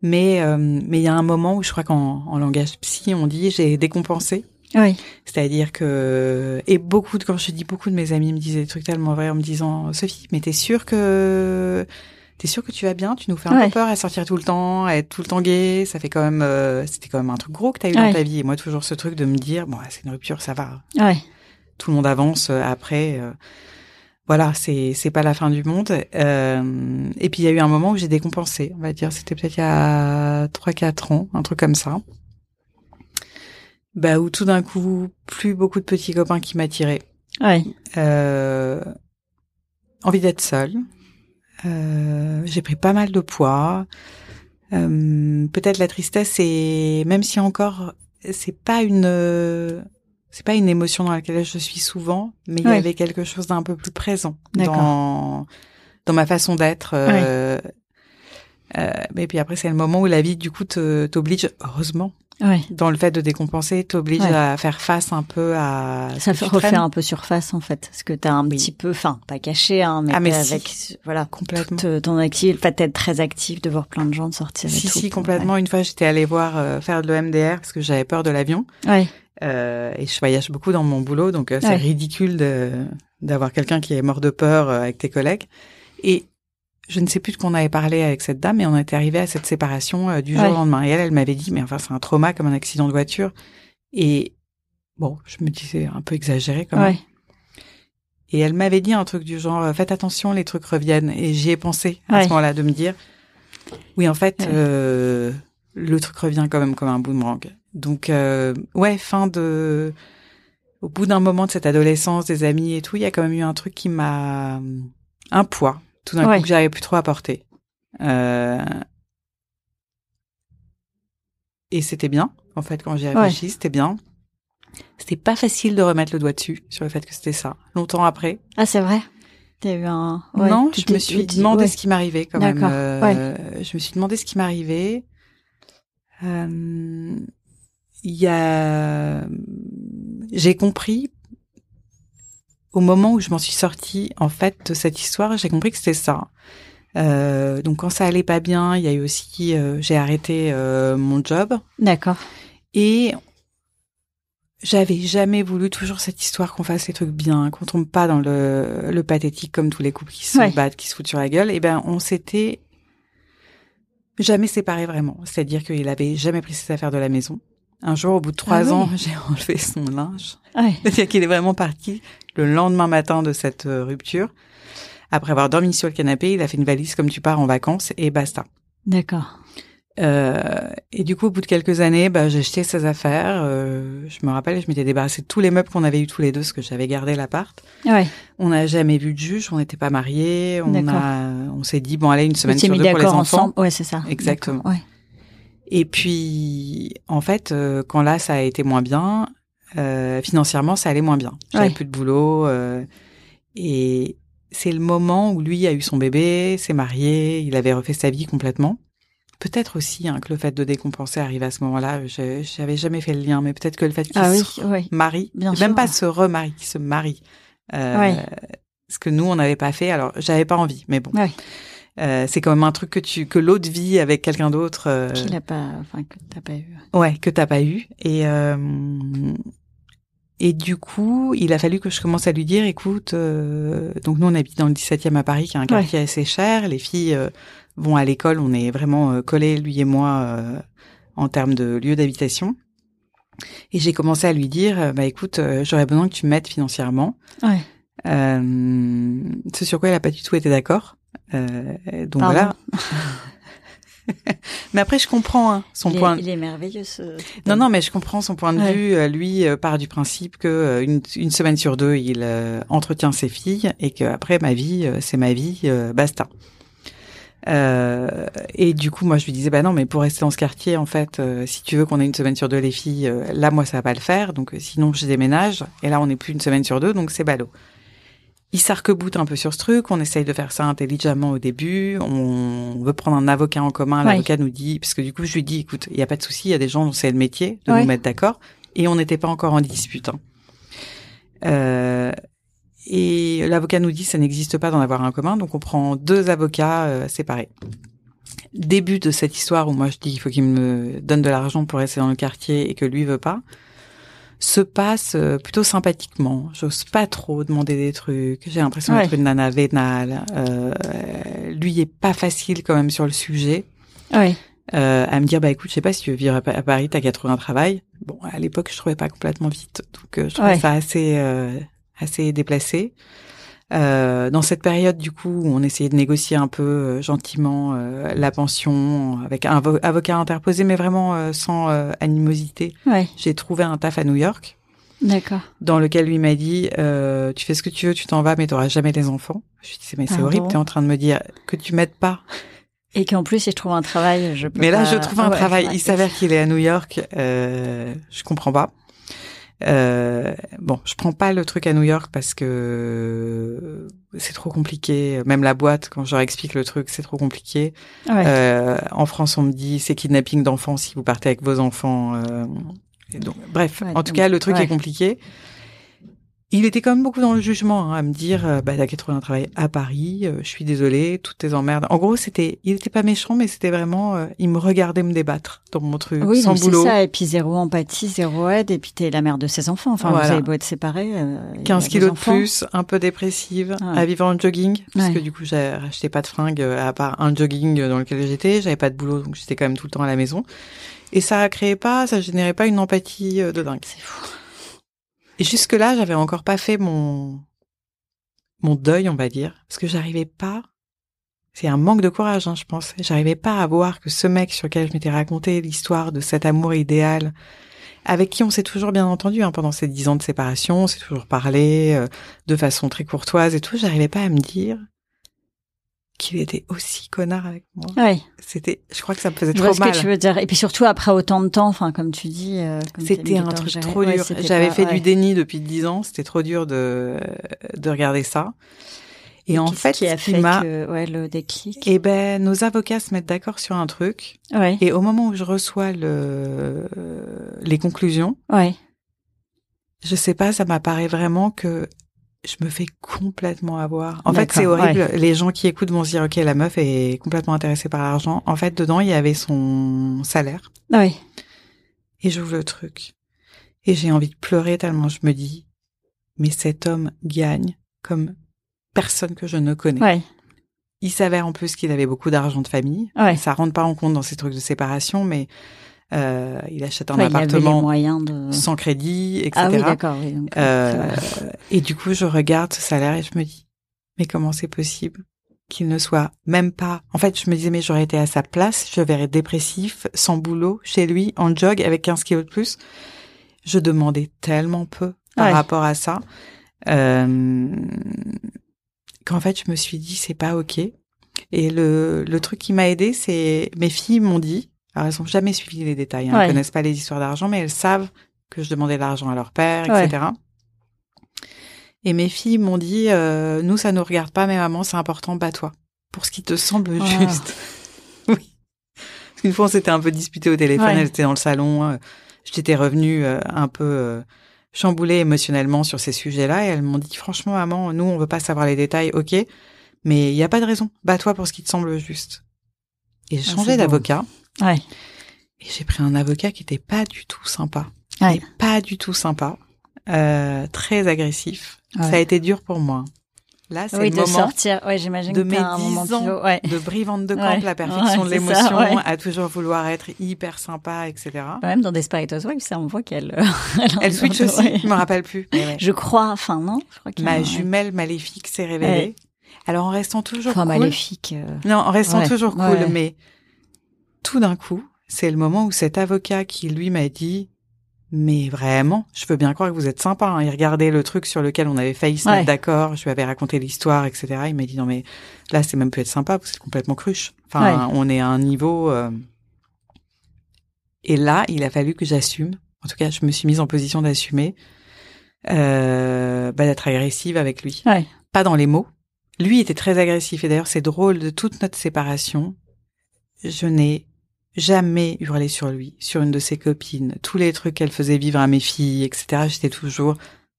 Mais euh, mais il y a un moment où je crois qu'en en langage psy on dit j'ai décompensé, Oui. c'est-à-dire que et beaucoup de quand je dis beaucoup de mes amis me disaient des trucs tellement vrais en me disant Sophie mais t'es sûre que t'es sûre que tu vas bien? Tu nous fais un Ouais. peu peur à sortir tout le temps à être tout le temps gay ça fait quand même euh, c'était quand même un truc gros que t'as eu Ouais. dans ta vie et moi toujours ce truc de me dire bon c'est une rupture ça va Ouais. tout le monde avance euh, après. euh, voilà, c'est c'est pas la fin du monde. Euh, et puis il y a eu un moment où j'ai décompensé. On va dire, c'était peut-être il y a trois quatre ans, un truc comme ça. Bah où tout d'un coup, plus beaucoup de petits copains qui m'attiraient. Ouais. Euh, envie d'être seule. Euh, j'ai pris pas mal de poids. Euh, peut-être la tristesse, et même si encore c'est pas une c'est pas une émotion dans laquelle je suis souvent, mais il y avait quelque chose d'un peu plus présent dans dans ma façon d'être. Euh, euh, mais puis après, c'est le moment où la vie, du coup, t'oblige, heureusement, Ouais. dans le fait de décompenser, t'oblige Ouais. à faire face un peu à ce Ça que fait refait un peu surface, en fait. Parce que t'as un Oui. petit peu, enfin, pas caché, hein, mais, Ah, mais si. avec, voilà, complètement. toute euh, ton activité, le fait d'être très actif, de voir plein de gens de sortir et Si, tout. si, complètement. Une fois, j'étais allée voir euh, faire de l'EMDR parce que j'avais peur de l'avion. Ouais. Euh, et je voyage beaucoup dans mon boulot, donc euh, c'est ridicule de d'avoir quelqu'un qui est mort de peur avec tes collègues. Et je ne sais plus de quoi on avait parlé avec cette dame, et on était arrivé à cette séparation euh, du jour Ouais. au lendemain. Et elle, elle m'avait dit, mais enfin, c'est un trauma comme un accident de voiture. Et bon, je me disais un peu exagéré quand même. Ouais. Et elle m'avait dit un truc du genre, euh, faites attention, les trucs reviennent. Et j'y ai pensé à Ouais. ce moment-là de me dire, oui, en fait, euh, le truc revient quand même comme un boomerang. Donc, euh, ouais, fin de, au bout d'un moment de cette adolescence, des amis et tout, il y a quand même eu un truc qui m'a, un poids, tout d'un Ouais. coup que j'arrivais plus trop à porter. Euh, et c'était bien, en fait, quand j'y réfléchi, c'était bien. C'était pas facile de remettre le doigt dessus sur le fait que c'était ça. Longtemps après, Ah, c'est vrai. T'as eu un. ouais, non, tu je me suis demandé ouais. ce qui m'arrivait quand même. D'accord, Euh, Je me suis demandé ce qui m'arrivait. Euh, Il y a, j'ai compris au moment où je m'en suis sortie en fait de cette histoire, j'ai compris que c'était ça. Euh, donc quand ça allait pas bien, il y a eu aussi, euh, j'ai arrêté euh, mon job D'accord. et j'avais jamais voulu toujours cette histoire qu'on fasse les trucs bien, qu'on tombe pas dans le, le pathétique comme tous les couples qui se Ouais. battent, qui se foutent sur la gueule. Et ben, on s'était jamais séparés vraiment. C'est-à-dire qu'il avait jamais pris ses affaires de la maison. Un jour, au bout de trois Ah oui. ans, (laughs) j'ai enlevé son linge. Ouais. (laughs) C'est-à-dire qu'il est vraiment parti le lendemain matin de cette euh, rupture. Après avoir dormi sur le canapé, il a fait une valise comme tu pars en vacances et basta. D'accord. Euh, et du coup, au bout de quelques années, bah, j'ai jeté ses affaires. Euh, je me rappelle, je m'étais débarrassée de tous les meubles qu'on avait eu tous les deux, parce que j'avais gardé l'appart. Ouais. On n'a jamais vu de juge, on n'était pas mariés. On a, on s'est dit bon, allez, une semaine sur mis deux pour les enfants. ensemble. Ouais, c'est ça. Exactement. Ouais. Et puis, en fait, euh, quand là, ça a été moins bien, euh, financièrement, ça allait moins bien. J'avais Ouais. plus de boulot. euh, et c'est le moment où lui a eu son bébé, s'est marié, il avait refait sa vie complètement. Peut-être aussi hein, que le fait de décompenser arrive à ce moment-là. Je j'avais jamais fait le lien, mais peut-être que le fait qu'il Ah se oui. marie, Bien même sûr. pas se remarie, qu'il se marie. Ouais. Ce que nous, on n'avait pas fait. Alors, j'avais pas envie, mais bon. Euh, c'est quand même un truc que tu que l'autre vit avec quelqu'un d'autre. Euh, Qu'il a pas, enfin que t'as pas eu. Ouais, que t'as pas eu. Et euh, et du coup, il a fallu que je commence à lui dire, écoute, euh, donc nous on habite dans le 17e à Paris, qui est un quartier assez cher. Les filles euh, vont à l'école, on est vraiment collés, lui et moi, euh, en termes de lieu d'habitation. Et j'ai commencé à lui dire, bah écoute, j'aurais besoin que tu m'aides financièrement. Ouais. Euh, ce sur quoi il a pas du tout été d'accord. Euh, donc Pardon. voilà. (laughs) mais après, je comprends hein, son il, est, point. il est merveilleux ce. Non, non, mais je comprends son point de Ouais. vue. Euh, Lui euh, part du principe que euh, une, une semaine sur deux, il euh, entretient ses filles et que après ma vie, c'est ma vie, basta. Et du coup, moi, je lui disais, bah non, mais pour rester dans ce quartier, en fait, si tu veux qu'on ait une semaine sur deux les filles, là, moi, ça va pas le faire. Donc, sinon, je déménage. Et là, on n'est plus une semaine sur deux, donc c'est ballot. Il s'arc-boute un peu sur ce truc. On essaye de faire ça intelligemment au début. On veut prendre un avocat en commun. Ouais. L'avocat nous dit, parce que du coup, je lui dis, écoute, il y a pas de souci. Il y a des gens dont c'est le métier de Ouais. nous mettre d'accord. Et on n'était pas encore en dispute. hein. Euh, et l'avocat nous dit, ça n'existe pas d'en avoir un commun. Donc, on prend deux avocats euh, séparés. Début de cette histoire où moi je dis qu'il faut qu'il me donne de l'argent pour rester dans le quartier et que lui veut pas se passe euh, plutôt sympathiquement. J'ose pas trop demander des trucs. J'ai l'impression Ouais. d'être une nana vénale. Euh, lui est pas facile quand même sur le sujet. Ouais. Euh, à me dire bah écoute, je sais pas si tu veux vivre à, Pa- à Paris, t'as qu'à trouver un travail. Bon, à l'époque, je trouvais pas complètement vite, donc euh, je trouvais Ouais. ça assez euh, assez déplacé. Euh, dans cette période, du coup, où on essayait de négocier un peu euh, gentiment euh, la pension avec un avo- avocat interposé, mais vraiment euh, sans euh, animosité. Ouais. J'ai trouvé un taf à New York D'accord. dans lequel lui m'a dit euh, tu fais ce que tu veux, tu t'en vas, mais t'auras jamais les enfants. Je lui disais mais c'est Pardon horrible, t'es en train de me dire que tu m'aides pas. Et qu'en plus, si je trouve un travail, je peux Mais là, pas- je trouve un Ouais, travail. ouais. Il s'avère qu'il est à New York. Euh, je comprends pas. Euh, bon, je prends pas le truc à New York parce que c'est trop compliqué. Même la boîte, quand je leur explique le truc, c'est trop compliqué. Ouais. Euh, en France, on me dit c'est kidnapping d'enfants si vous partez avec vos enfants. euh, donc, bref, Ouais, en tout donc, cas, le truc ouais. est compliqué. Il était quand même beaucoup dans le jugement, hein, à me dire, euh, bah, t'as qu'à trouver un travail à Paris, euh, je suis désolée, toutes tes emmerdes. En gros, c'était, il était pas méchant, mais c'était vraiment, euh, il me regardait me débattre dans mon truc, oui, sans donc c'est boulot. ça. Et puis zéro empathie, zéro aide. Et puis t'es la mère de ses enfants. Enfin, Voilà. vous avez beau être séparés. euh, il y a 15 des kilos de plus, un peu dépressive, Ouais. à vivre en jogging, parce Ouais. que du coup, j'ai racheté pas de fringues euh, à part un jogging dans lequel j'étais, j'avais pas de boulot, donc j'étais quand même tout le temps à la maison. Et ça créait pas, ça générait pas une empathie euh, de dingue. C'est fou. Et jusque là, j'avais encore pas fait mon mon deuil, on va dire, parce que j'arrivais pas. C'est un manque de courage, hein, je pense. J'arrivais pas à voir que ce mec sur lequel je m'étais raconté l'histoire de cet amour idéal, avec qui on s'est toujours bien entendu hein, pendant ces dix ans de séparation, on s'est toujours parlé euh, de façon très courtoise et tout. J'arrivais pas à me dire qu'il était aussi connard avec moi. Ouais. C'était, je crois que ça me faisait Je vois trop ce mal. que tu veux dire. Et puis surtout après autant de temps, enfin comme tu dis. euh, C'était un truc trop dur. J'avais fait ouais. du déni depuis dix ans. C'était trop dur de de regarder ça. Et, en fait, qui a ce fait que, ouais, le déclic? eh ben, nos avocats se mettent d'accord sur un truc. Ouais. Et au moment où je reçois le les conclusions, Ouais. je sais pas, ça m'apparaît vraiment que je me fais complètement avoir. En fait, c'est horrible. Les gens qui écoutent vont se dire, OK, la meuf est complètement intéressée par l'argent. En fait, dedans, il y avait son salaire. Ouais. Et j'ouvre le truc. Et j'ai envie de pleurer tellement je me dis, mais cet homme gagne comme personne que je ne connais. Ouais. Il s'avère en plus qu'il avait beaucoup d'argent de famille. Ouais. Ça rentre pas en compte dans ces trucs de séparation, mais euh, il achète un appartement de. sans crédit, etc. Ah oui, d'accord. Oui, Euh, et du coup, je regarde ce salaire et je me dis, mais comment c'est possible qu'il ne soit même pas... En fait, je me disais, mais j'aurais été à sa place, je verrais dépressif, sans boulot, chez lui, en jog, avec 15 kilos de plus. Je demandais tellement peu par Ouais. rapport à ça, euh, qu'en fait, je me suis dit, c'est pas OK. Et le, le truc qui m'a aidé, c'est mes filles m'ont dit, alors elles ont jamais suivi les détails, hein, Ouais. elles connaissent pas les histoires d'argent, mais elles savent que je demandais de l'argent à leur père, Ouais. etc. Et mes filles m'ont dit, euh, nous, ça nous regarde pas, mais maman, c'est important, bats-toi. Pour ce qui te semble Ah. juste. (laughs) oui. Parce qu'une fois, on s'était un peu disputé au téléphone, Ouais. elle était dans le salon, euh, j'étais revenue euh, un peu euh, chamboulée émotionnellement sur ces sujets-là, et elles m'ont dit, franchement, maman, nous, on veut pas savoir les détails, ok, Mais il n'y a pas de raison. Bats-toi pour ce qui te semble juste. Et j'ai Ah, changé beau. Ouais. Et j'ai pris un avocat qui était pas du tout sympa. Ouais. Pas du tout sympa. Euh, très agressif. Ouais. Ça a été dur pour moi. Là, c'est Oui, le de moment sortir. Ouais, j'imagine de que mes un moment 10 ans. Ouais. de Brivante de Camp, Ouais. la perfection de ça, l'émotion, à toujours vouloir être hyper sympa, etc. Même dans Desperate Housewives, ça, on voit qu'elle. euh, (laughs) elle, Elle switch aussi, je me rappelle plus. (laughs) Je crois, enfin non, je crois qu'il Ma jumelle maléfique s'est révélée. Alors en restant toujours Enfin, cool. maléfique. euh, Non, en restant toujours cool, mais tout d'un coup, c'est le moment où cet avocat qui lui m'a dit mais vraiment, je veux bien croire que vous êtes sympa. Hein. Il regardait le truc sur lequel on avait failli se Ouais. mettre d'accord. Je lui avais raconté l'histoire, etc. Il m'a dit non mais là c'est même plus être sympa, vous êtes complètement cruche. Enfin, Ouais. on est à un niveau. euh, Et là, il a fallu que j'assume. En tout cas, je me suis mise en position d'assumer, euh, bah, d'être agressive avec lui Ouais. pas dans les mots. Lui était très agressif et d'ailleurs c'est drôle de toute notre séparation. Je n'ai jamais hurlé sur lui, sur une de ses copines, tous les trucs qu'elle faisait vivre à mes filles, etc. J'étais toujours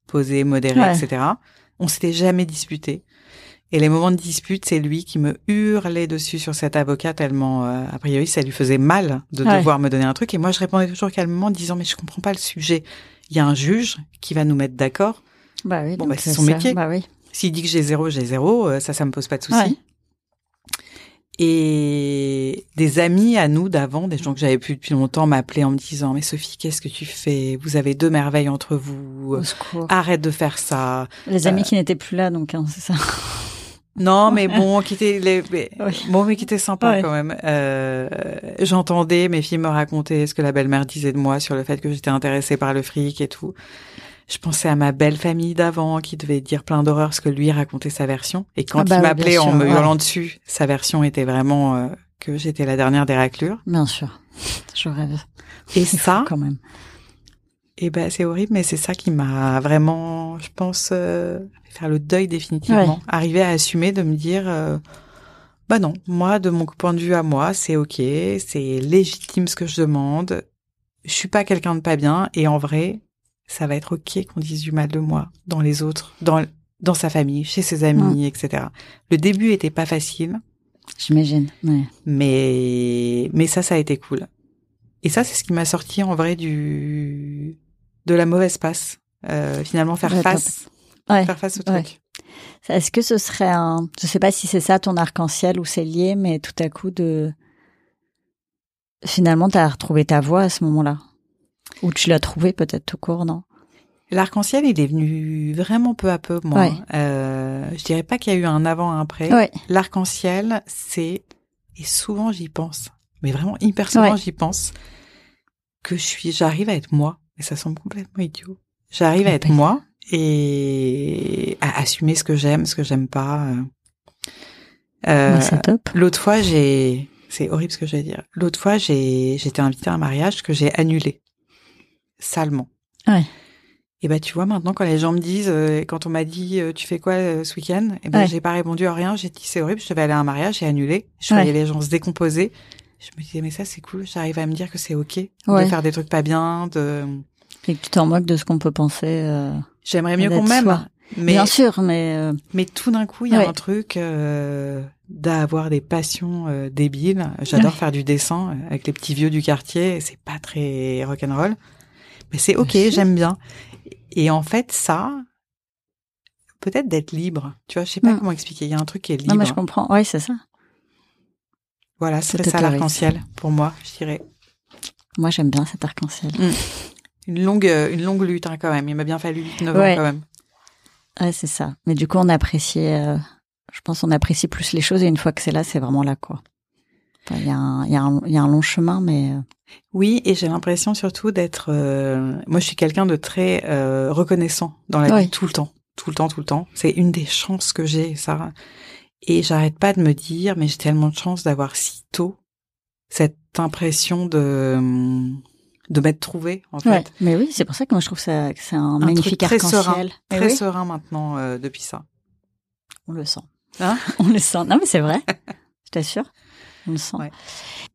posée, modérée, Ouais. etc. On s'était jamais disputé. Et les moments de dispute, c'est lui qui me hurlait dessus sur cet avocat tellement, euh, a priori, ça lui faisait mal de Ouais. devoir me donner un truc. Et moi, je répondais toujours calmement, en disant, mais je comprends pas le sujet. Il y a un juge qui va nous mettre d'accord. Bah oui. Bon, bah, c'est ça- son métier. Bah oui. S'il dit que j'ai zéro, j'ai zéro, euh, ça, ça me pose pas de souci. Ouais. Et des amis à nous d'avant, des gens que j'avais plus depuis longtemps, m'appelaient en me disant "Mais Sophie, qu'est-ce que tu fais? Vous avez deux merveilles entre vous. Arrête de faire ça." Les amis qui n'étaient plus là, donc hein, c'est ça. (laughs) Non, mais bon, qui était les, (laughs) Oui. bon, mais qui était sympa Ouais. quand même. Euh, J'entendais mes filles me raconter ce que la belle-mère disait de moi sur le fait que j'étais intéressée par le fric et tout. Je pensais à ma belle famille d'avant qui devait dire plein d'horreurs parce que lui racontait sa version. Et quand Ah bah il m'appelait en me ouais. hurlant dessus, sa version était vraiment euh, que j'étais la dernière des raclures. Bien sûr. Je rêve. Et (laughs) ça, quand même. et ben c'est horrible, mais c'est ça qui m'a vraiment, je pense, euh, faire le deuil définitivement. Ouais. Arriver à assumer de me dire, euh, bah non, moi de mon point de vue à moi, c'est ok, c'est légitime ce que je demande. Je suis pas quelqu'un de pas bien, et en vrai, ça va être ok qu'on dise du mal de moi dans les autres, dans dans sa famille, chez ses amis, etc. Le début était pas facile, J'imagine. Ouais. mais mais ça, ça a été cool. Et ça, c'est ce qui m'a sorti en vrai du de la mauvaise passe. Euh, finalement, faire Ouais, face, faire face au truc. Est-ce que ce serait un, je sais pas si c'est ça ton arc-en-ciel ou c'est lié, mais tout à coup de, finalement, t'as retrouvé ta voix à ce moment-là. Ou tu l'as trouvé peut-être tout court, non? L'arc-en-ciel, il est venu vraiment peu à peu, moi. Ouais. Euh, je dirais pas qu'il y a eu un avant, un après. Ouais. L'arc-en-ciel, c'est et souvent j'y pense, mais vraiment hyper souvent Ouais. j'y pense que je suis, j'arrive à être moi. Et ça semble complètement idiot. J'arrive à être moi et à assumer ce que j'aime, ce que j'aime pas. euh. Euh. L'autre fois, j'ai, c'est horrible ce que je vais dire. L'autre fois, j'ai, j'étais invitée à un mariage que j'ai annulé. Salement. Ouais. Et ben, tu vois, maintenant, quand les gens me disent, euh, quand on m'a dit, euh, tu fais quoi euh, ce week-end? Et ben, Ouais. j'ai pas répondu à rien. J'ai dit, c'est horrible, je devais aller à un mariage, j'ai annulé. Je voyais les gens se décomposer. Je me disais, mais ça, c'est cool. J'arrive à me dire que c'est ok Ouais. de faire des trucs pas bien, de, Et que tu t'en moques de ce qu'on peut penser. euh, j'aimerais mieux qu'on m'aime. Mais, Bien sûr, mais euh, mais tout d'un coup, il y a Ouais. un truc euh, d'avoir des passions euh, débiles. J'adore Ouais. faire du dessin avec les petits vieux du quartier. C'est pas très rock'n'roll, mais c'est ok, j'aime bien. Et en fait, ça, peut-être d'être libre. Tu vois, je sais pas Mm. comment expliquer. Il y a un truc qui est libre. non, mais je comprends. Ouais, c'est ça. Voilà, ce Ça l'arc-en-ciel pour moi, je dirais. Moi, j'aime bien cet arc-en-ciel. Une longue, euh, une longue lutte hein, quand même. Il m'a bien fallu 8-9 Ouais. ans quand même. Ouais, c'est ça. Mais du coup, on apprécie, euh, je pense, on apprécie plus les choses et une fois que c'est là, c'est vraiment là, quoi. Il y, a un- il y, a un- il y a un long chemin, mais euh, Oui, et j'ai l'impression surtout d'être. euh, moi, je suis quelqu'un de très euh, reconnaissant dans la vie tout le temps, tout le temps, tout le temps. C'est une des chances que j'ai, ça. Et j'arrête pas de me dire, mais j'ai tellement de chance d'avoir si tôt cette impression de de m'être trouvée en fait. ouais. Mais oui, c'est pour ça que moi je trouve ça que c'est un, Un magnifique truc très serein. Eh Très oui, serein maintenant euh, depuis ça. on le sent. Hein? (laughs) On le sent. Non, mais c'est vrai. (laughs) Je t'assure. On le sent. Ouais.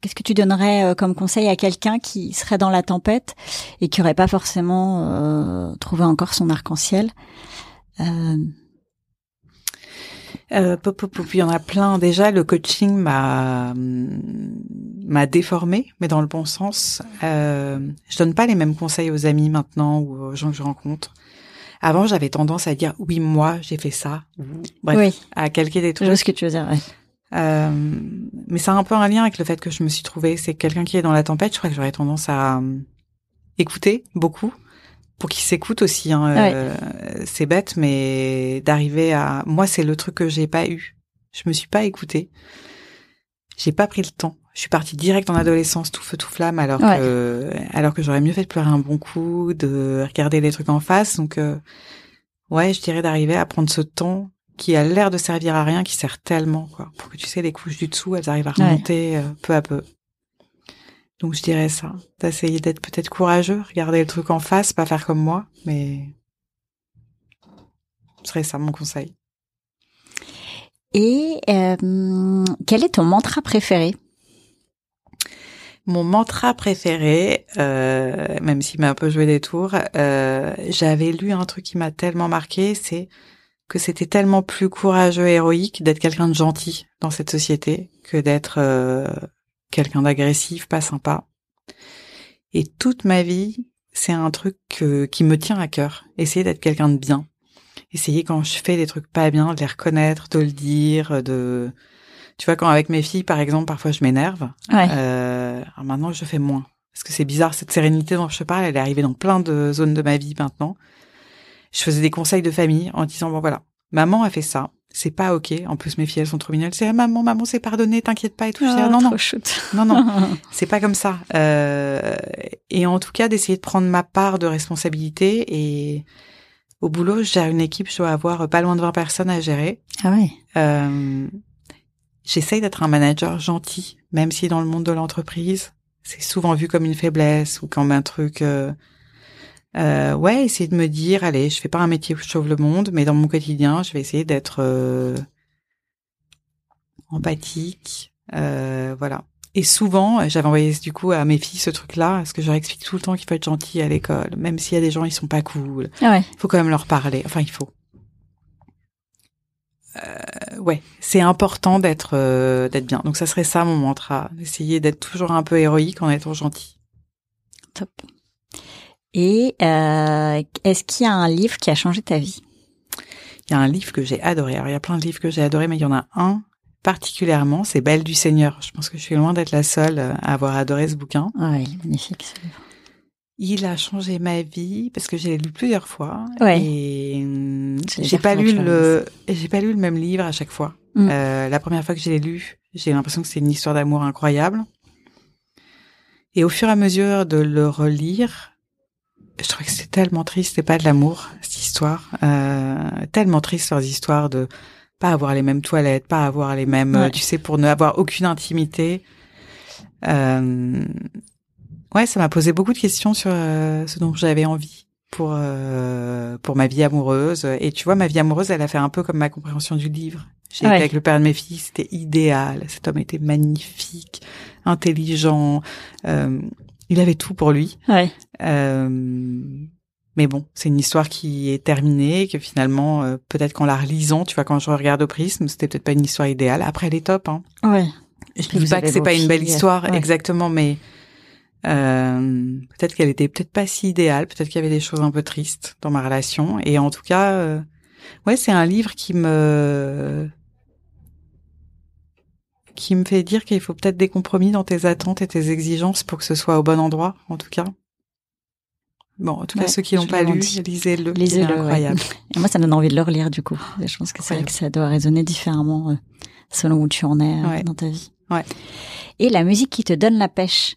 Qu'est-ce que tu donnerais euh, comme conseil à quelqu'un qui serait dans la tempête et qui aurait pas forcément euh, trouvé encore son arc-en-ciel euh, euh, pop, pop, pop, il y en a plein. Déjà, le coaching m'a m'a déformé, mais dans le bon sens. Euh, je donne pas les mêmes conseils aux amis maintenant ou aux gens que je rencontre. Avant, j'avais tendance à dire oui, moi, j'ai fait ça. Bref, Oui. à calquer des Je trucs. vois ce que tu veux dire. ouais. Euh, mais ça a un peu un lien avec le fait que je me suis trouvée. C'est quelqu'un qui est dans la tempête. Je crois que j'aurais tendance à euh, écouter beaucoup pour qu'il s'écoute aussi. Hein. Euh, c'est bête, mais d'arriver à moi, c'est le truc que j'ai pas eu. Je me suis pas écoutée. J'ai pas pris le temps. Je suis partie direct en adolescence, tout feu tout flamme, alors Ouais. que alors que j'aurais mieux fait de pleurer un bon coup, de regarder les trucs en face. Donc ouais, je dirais d'arriver à prendre ce temps qui a l'air de servir à rien, qui sert tellement, quoi, pour que tu sais les couches du dessous, elles arrivent à Ouais. remonter euh, peu à peu. Donc je dirais ça, d'essayer d'être peut-être courageux, regarder le truc en face, pas faire comme moi, mais ce serait ça mon conseil. Et euh, quel est ton mantra préféré? Mon mantra préféré, euh, même s'il m'a un peu joué des tours, euh, j'avais lu un truc qui m'a tellement marqué, c'est que c'était tellement plus courageux et héroïque d'être quelqu'un de gentil dans cette société que d'être euh, quelqu'un d'agressif, pas sympa. Et toute ma vie, c'est un truc que- qui me tient à cœur. Essayer d'être quelqu'un de bien. Essayer quand je fais des trucs pas bien, de les reconnaître, de le dire, de... Tu vois, quand avec mes filles, par exemple, parfois je m'énerve. Ouais. Euh, alors maintenant, je fais moins. Parce que c'est bizarre, cette sérénité dont je parle, elle est arrivée dans plein de zones de ma vie maintenant. Je faisais des conseils de famille en disant, bon voilà, maman a fait ça, c'est pas ok. En plus, mes filles, elles sont trop mignonnes. C'est maman, maman, c'est pardonné, t'inquiète pas et tout. Ah, ah, non, non, chouette. non, non, (laughs) c'est pas comme ça. Euh, et en tout cas, d'essayer de prendre ma part de responsabilité. Et au boulot, je gère une équipe, je dois avoir pas loin de 20 personnes à gérer. Ah ouais. Euh, J'essaye d'être un manager gentil, même si dans le monde de l'entreprise, c'est souvent vu comme une faiblesse ou comme un truc. Euh, euh, ouais, essayer de me dire, allez, je fais pas un métier où je sauve le monde, mais dans mon quotidien, je vais essayer d'être euh, empathique, euh, voilà. Et souvent, j'avais envoyé du coup à mes filles ce truc-là, parce que je leur explique tout le temps qu'il faut être gentil à l'école, même s'il y a des gens ils sont pas cool, Ah ouais. il faut quand même leur parler. Enfin, il faut. Euh, ouais, c'est important d'être euh, d'être bien. Donc ça serait ça mon mantra, d'essayer d'être toujours un peu héroïque en étant gentil. Top. Et euh, est-ce qu'il y a un livre qui a changé ta vie? Il y a un livre que j'ai adoré. Alors il y a plein de livres que j'ai adoré, mais il y en a un particulièrement, c'est Belle du Seigneur. Je pense que je suis loin d'être la seule à avoir adoré ce bouquin. Ouais, il est magnifique ce livre. Il a changé ma vie parce que j'ai lu plusieurs fois Ouais. et j'ai pas lu le j'ai pas lu le même livre à chaque fois. Mm. Euh, la première fois que je l'ai lu, j'ai l'impression que c'est une histoire d'amour incroyable. Et au fur et à mesure de le relire, je trouvais que c'était tellement triste, c'était pas de l'amour cette histoire, euh, tellement triste leurs histoires de pas avoir les mêmes toilettes, pas avoir les mêmes, Ouais. euh, tu sais, pour ne avoir aucune intimité. Euh, ouais, ça m'a posé beaucoup de questions sur euh, ce dont j'avais envie pour euh, pour ma vie amoureuse. Et tu vois, ma vie amoureuse, elle a fait un peu comme ma compréhension du livre. J'ai Ouais. été avec le père de mes filles, c'était idéal. Cet homme était magnifique, intelligent. euh, il avait tout pour lui. Ouais. Euh, mais bon, c'est une histoire qui est terminée, que finalement, euh, peut-être qu'en la relisant, tu vois, quand je regarde au prisme, c'était peut-être pas une histoire idéale. Après, elle est top. Hein. Ouais. Je Puis dis pas que c'est pas une belle filles, histoire, ouais. exactement, mais euh, peut-être qu'elle était peut-être pas si idéale, peut-être qu'il y avait des choses un peu tristes dans ma relation. Et en tout cas, euh, ouais, c'est un livre qui me qui me fait dire qu'il faut peut-être des compromis dans tes attentes et tes exigences pour que ce soit au bon endroit, en tout cas. Bon, en tout cas, ceux qui l'ont pas lu, lisez-le. Lisez-le, ouais. incroyable. (laughs) Et moi, ça me donne envie de le relire du coup. Je pense que c'est vrai que ça doit résonner différemment euh, selon où tu en es euh, Ouais. dans ta vie. Ouais. Et la musique qui te donne la pêche,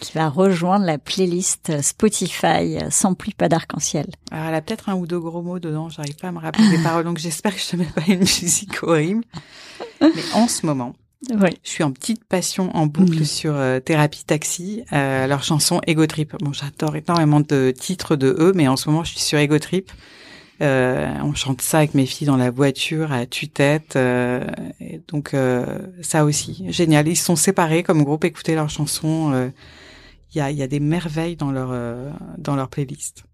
qui va rejoindre la playlist Spotify euh, sans pluie pas d'arc-en-ciel. Alors, elle a peut-être un ou deux gros mots dedans, j'arrive pas à me rappeler des (laughs) paroles, donc j'espère que je te mets pas une musique horrible. Mais en ce moment, Oui. je suis en petite passion en boucle sur euh, Thérapie Taxi, euh, leur chanson Ego Trip. Bon, j'adore énormément de titres de eux, mais en ce moment, je suis sur Ego Trip. Euh, on chante ça avec mes filles dans la voiture à tue-tête. euh, donc euh, ça aussi, génial. Ils sont séparés comme groupe, écouter leurs chansons. euh, Il y, a, y a des merveilles dans leur euh, dans leur playlist.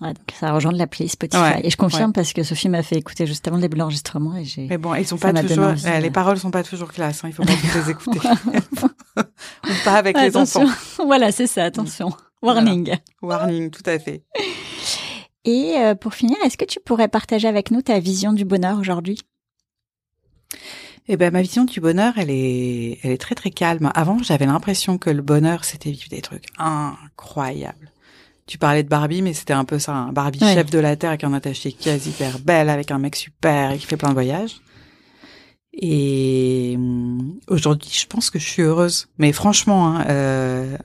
Ouais, donc ça rejoint de l'appli Spotify. Ouais, et je confirme ouais. parce que Sophie m'a fait écouter juste avant le début de l'enregistrement et j'ai. Mais bon, ils sont pas toujours, envie, les paroles sont pas toujours classes, hein, il faut pas toutes les (laughs) écouter. Ou (laughs) pas avec les Attention. enfants. (laughs) voilà, c'est ça, attention. Warning. Warning, tout à fait. Et euh, pour finir, est-ce que tu pourrais partager avec nous ta vision du bonheur aujourd'hui? Eh ben, ma vision du bonheur, elle est, elle est très très calme. Avant, j'avais l'impression que le bonheur, c'était vivre des trucs incroyables. Tu parlais de Barbie, mais c'était un peu ça, un Barbie Ouais. chef de la terre avec un attaché quasi hyper belle, avec un mec super et qui fait plein de voyages. Et hum, aujourd'hui, je pense que je suis heureuse. Mais franchement, hein, euh,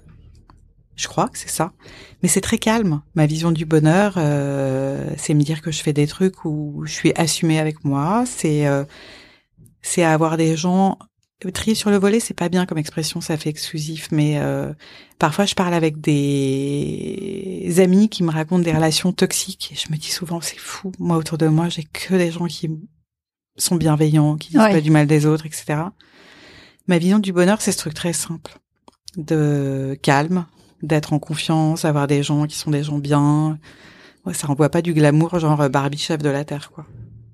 je crois que c'est ça. Mais c'est très calme. Ma vision du bonheur, euh, c'est me dire que je fais des trucs où je suis assumée avec moi. C'est euh, c'est avoir des gens trier sur le volet, c'est pas bien comme expression, ça fait exclusif, mais euh, parfois je parle avec des amis qui me racontent des relations toxiques et je me dis souvent c'est fou. Moi autour de moi, j'ai que des gens qui sont bienveillants, qui disent Ouais. pas du mal des autres, etc. Ma vision du bonheur, c'est ce truc très simple, de calme, d'être en confiance, avoir des gens qui sont des gens bien. Ouais, ça renvoie pas du glamour genre Barbie chef de la terre, quoi.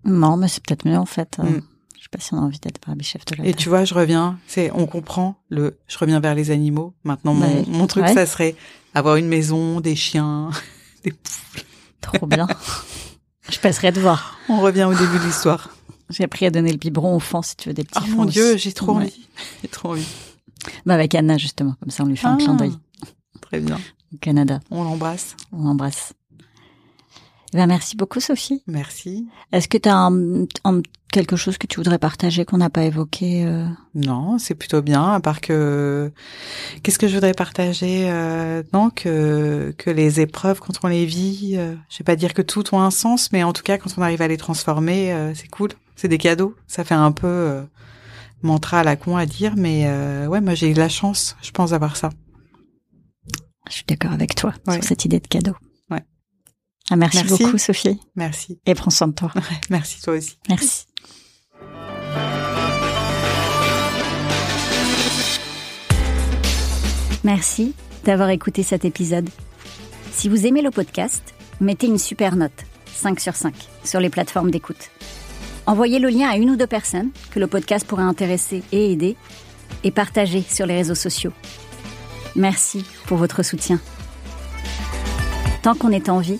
Non, mais c'est peut-être mieux en fait. Euh, Mm. Je sais pas si on a envie d'être Barbie chef de la Et tu vois, je reviens, c'est, on comprend le, je reviens vers les animaux. Maintenant, mon, Ouais. mon truc, Ouais. ça serait avoir une maison, des chiens, (laughs) des poules. Trop bien. Je passerai te voir. On revient au début de l'histoire. J'ai appris à donner le biberon aux fans si tu veux des petits Oh mon dieu, j'ai trop Ouais. envie. (laughs) J'ai trop envie. Bah avec Anna justement, comme ça on lui fait un clin d'œil Ah, Très bien. au Canada. On l'embrasse. On l'embrasse. Eh Ben, merci beaucoup Sophie. Merci. Est-ce que tu as un, un- quelque chose que tu voudrais partager qu'on n'a pas évoqué euh? Non, c'est plutôt bien, à part que, qu'est-ce que je voudrais partager, euh, non, que, que les épreuves, quand on les vit, euh, je vais pas dire que toutes ont un sens, mais en tout cas, quand on arrive à les transformer, euh, c'est cool. C'est des cadeaux. Ça fait un peu, euh, mantra à la con à dire, mais, euh, ouais, moi, j'ai eu la chance, je pense, d'avoir ça. Je suis d'accord avec toi Ouais. sur cette idée de cadeau. Ah, merci, Merci. beaucoup Sophie Merci. et prends soin de toi. Ouais, merci toi aussi. Merci. Merci d'avoir écouté cet épisode. Si vous aimez le podcast, mettez une super note, 5 sur 5, sur les plateformes d'écoute. Envoyez le lien à une ou deux personnes que le podcast pourrait intéresser et aider, et partagez sur les réseaux sociaux. Merci pour votre soutien. Tant qu'on est en vie,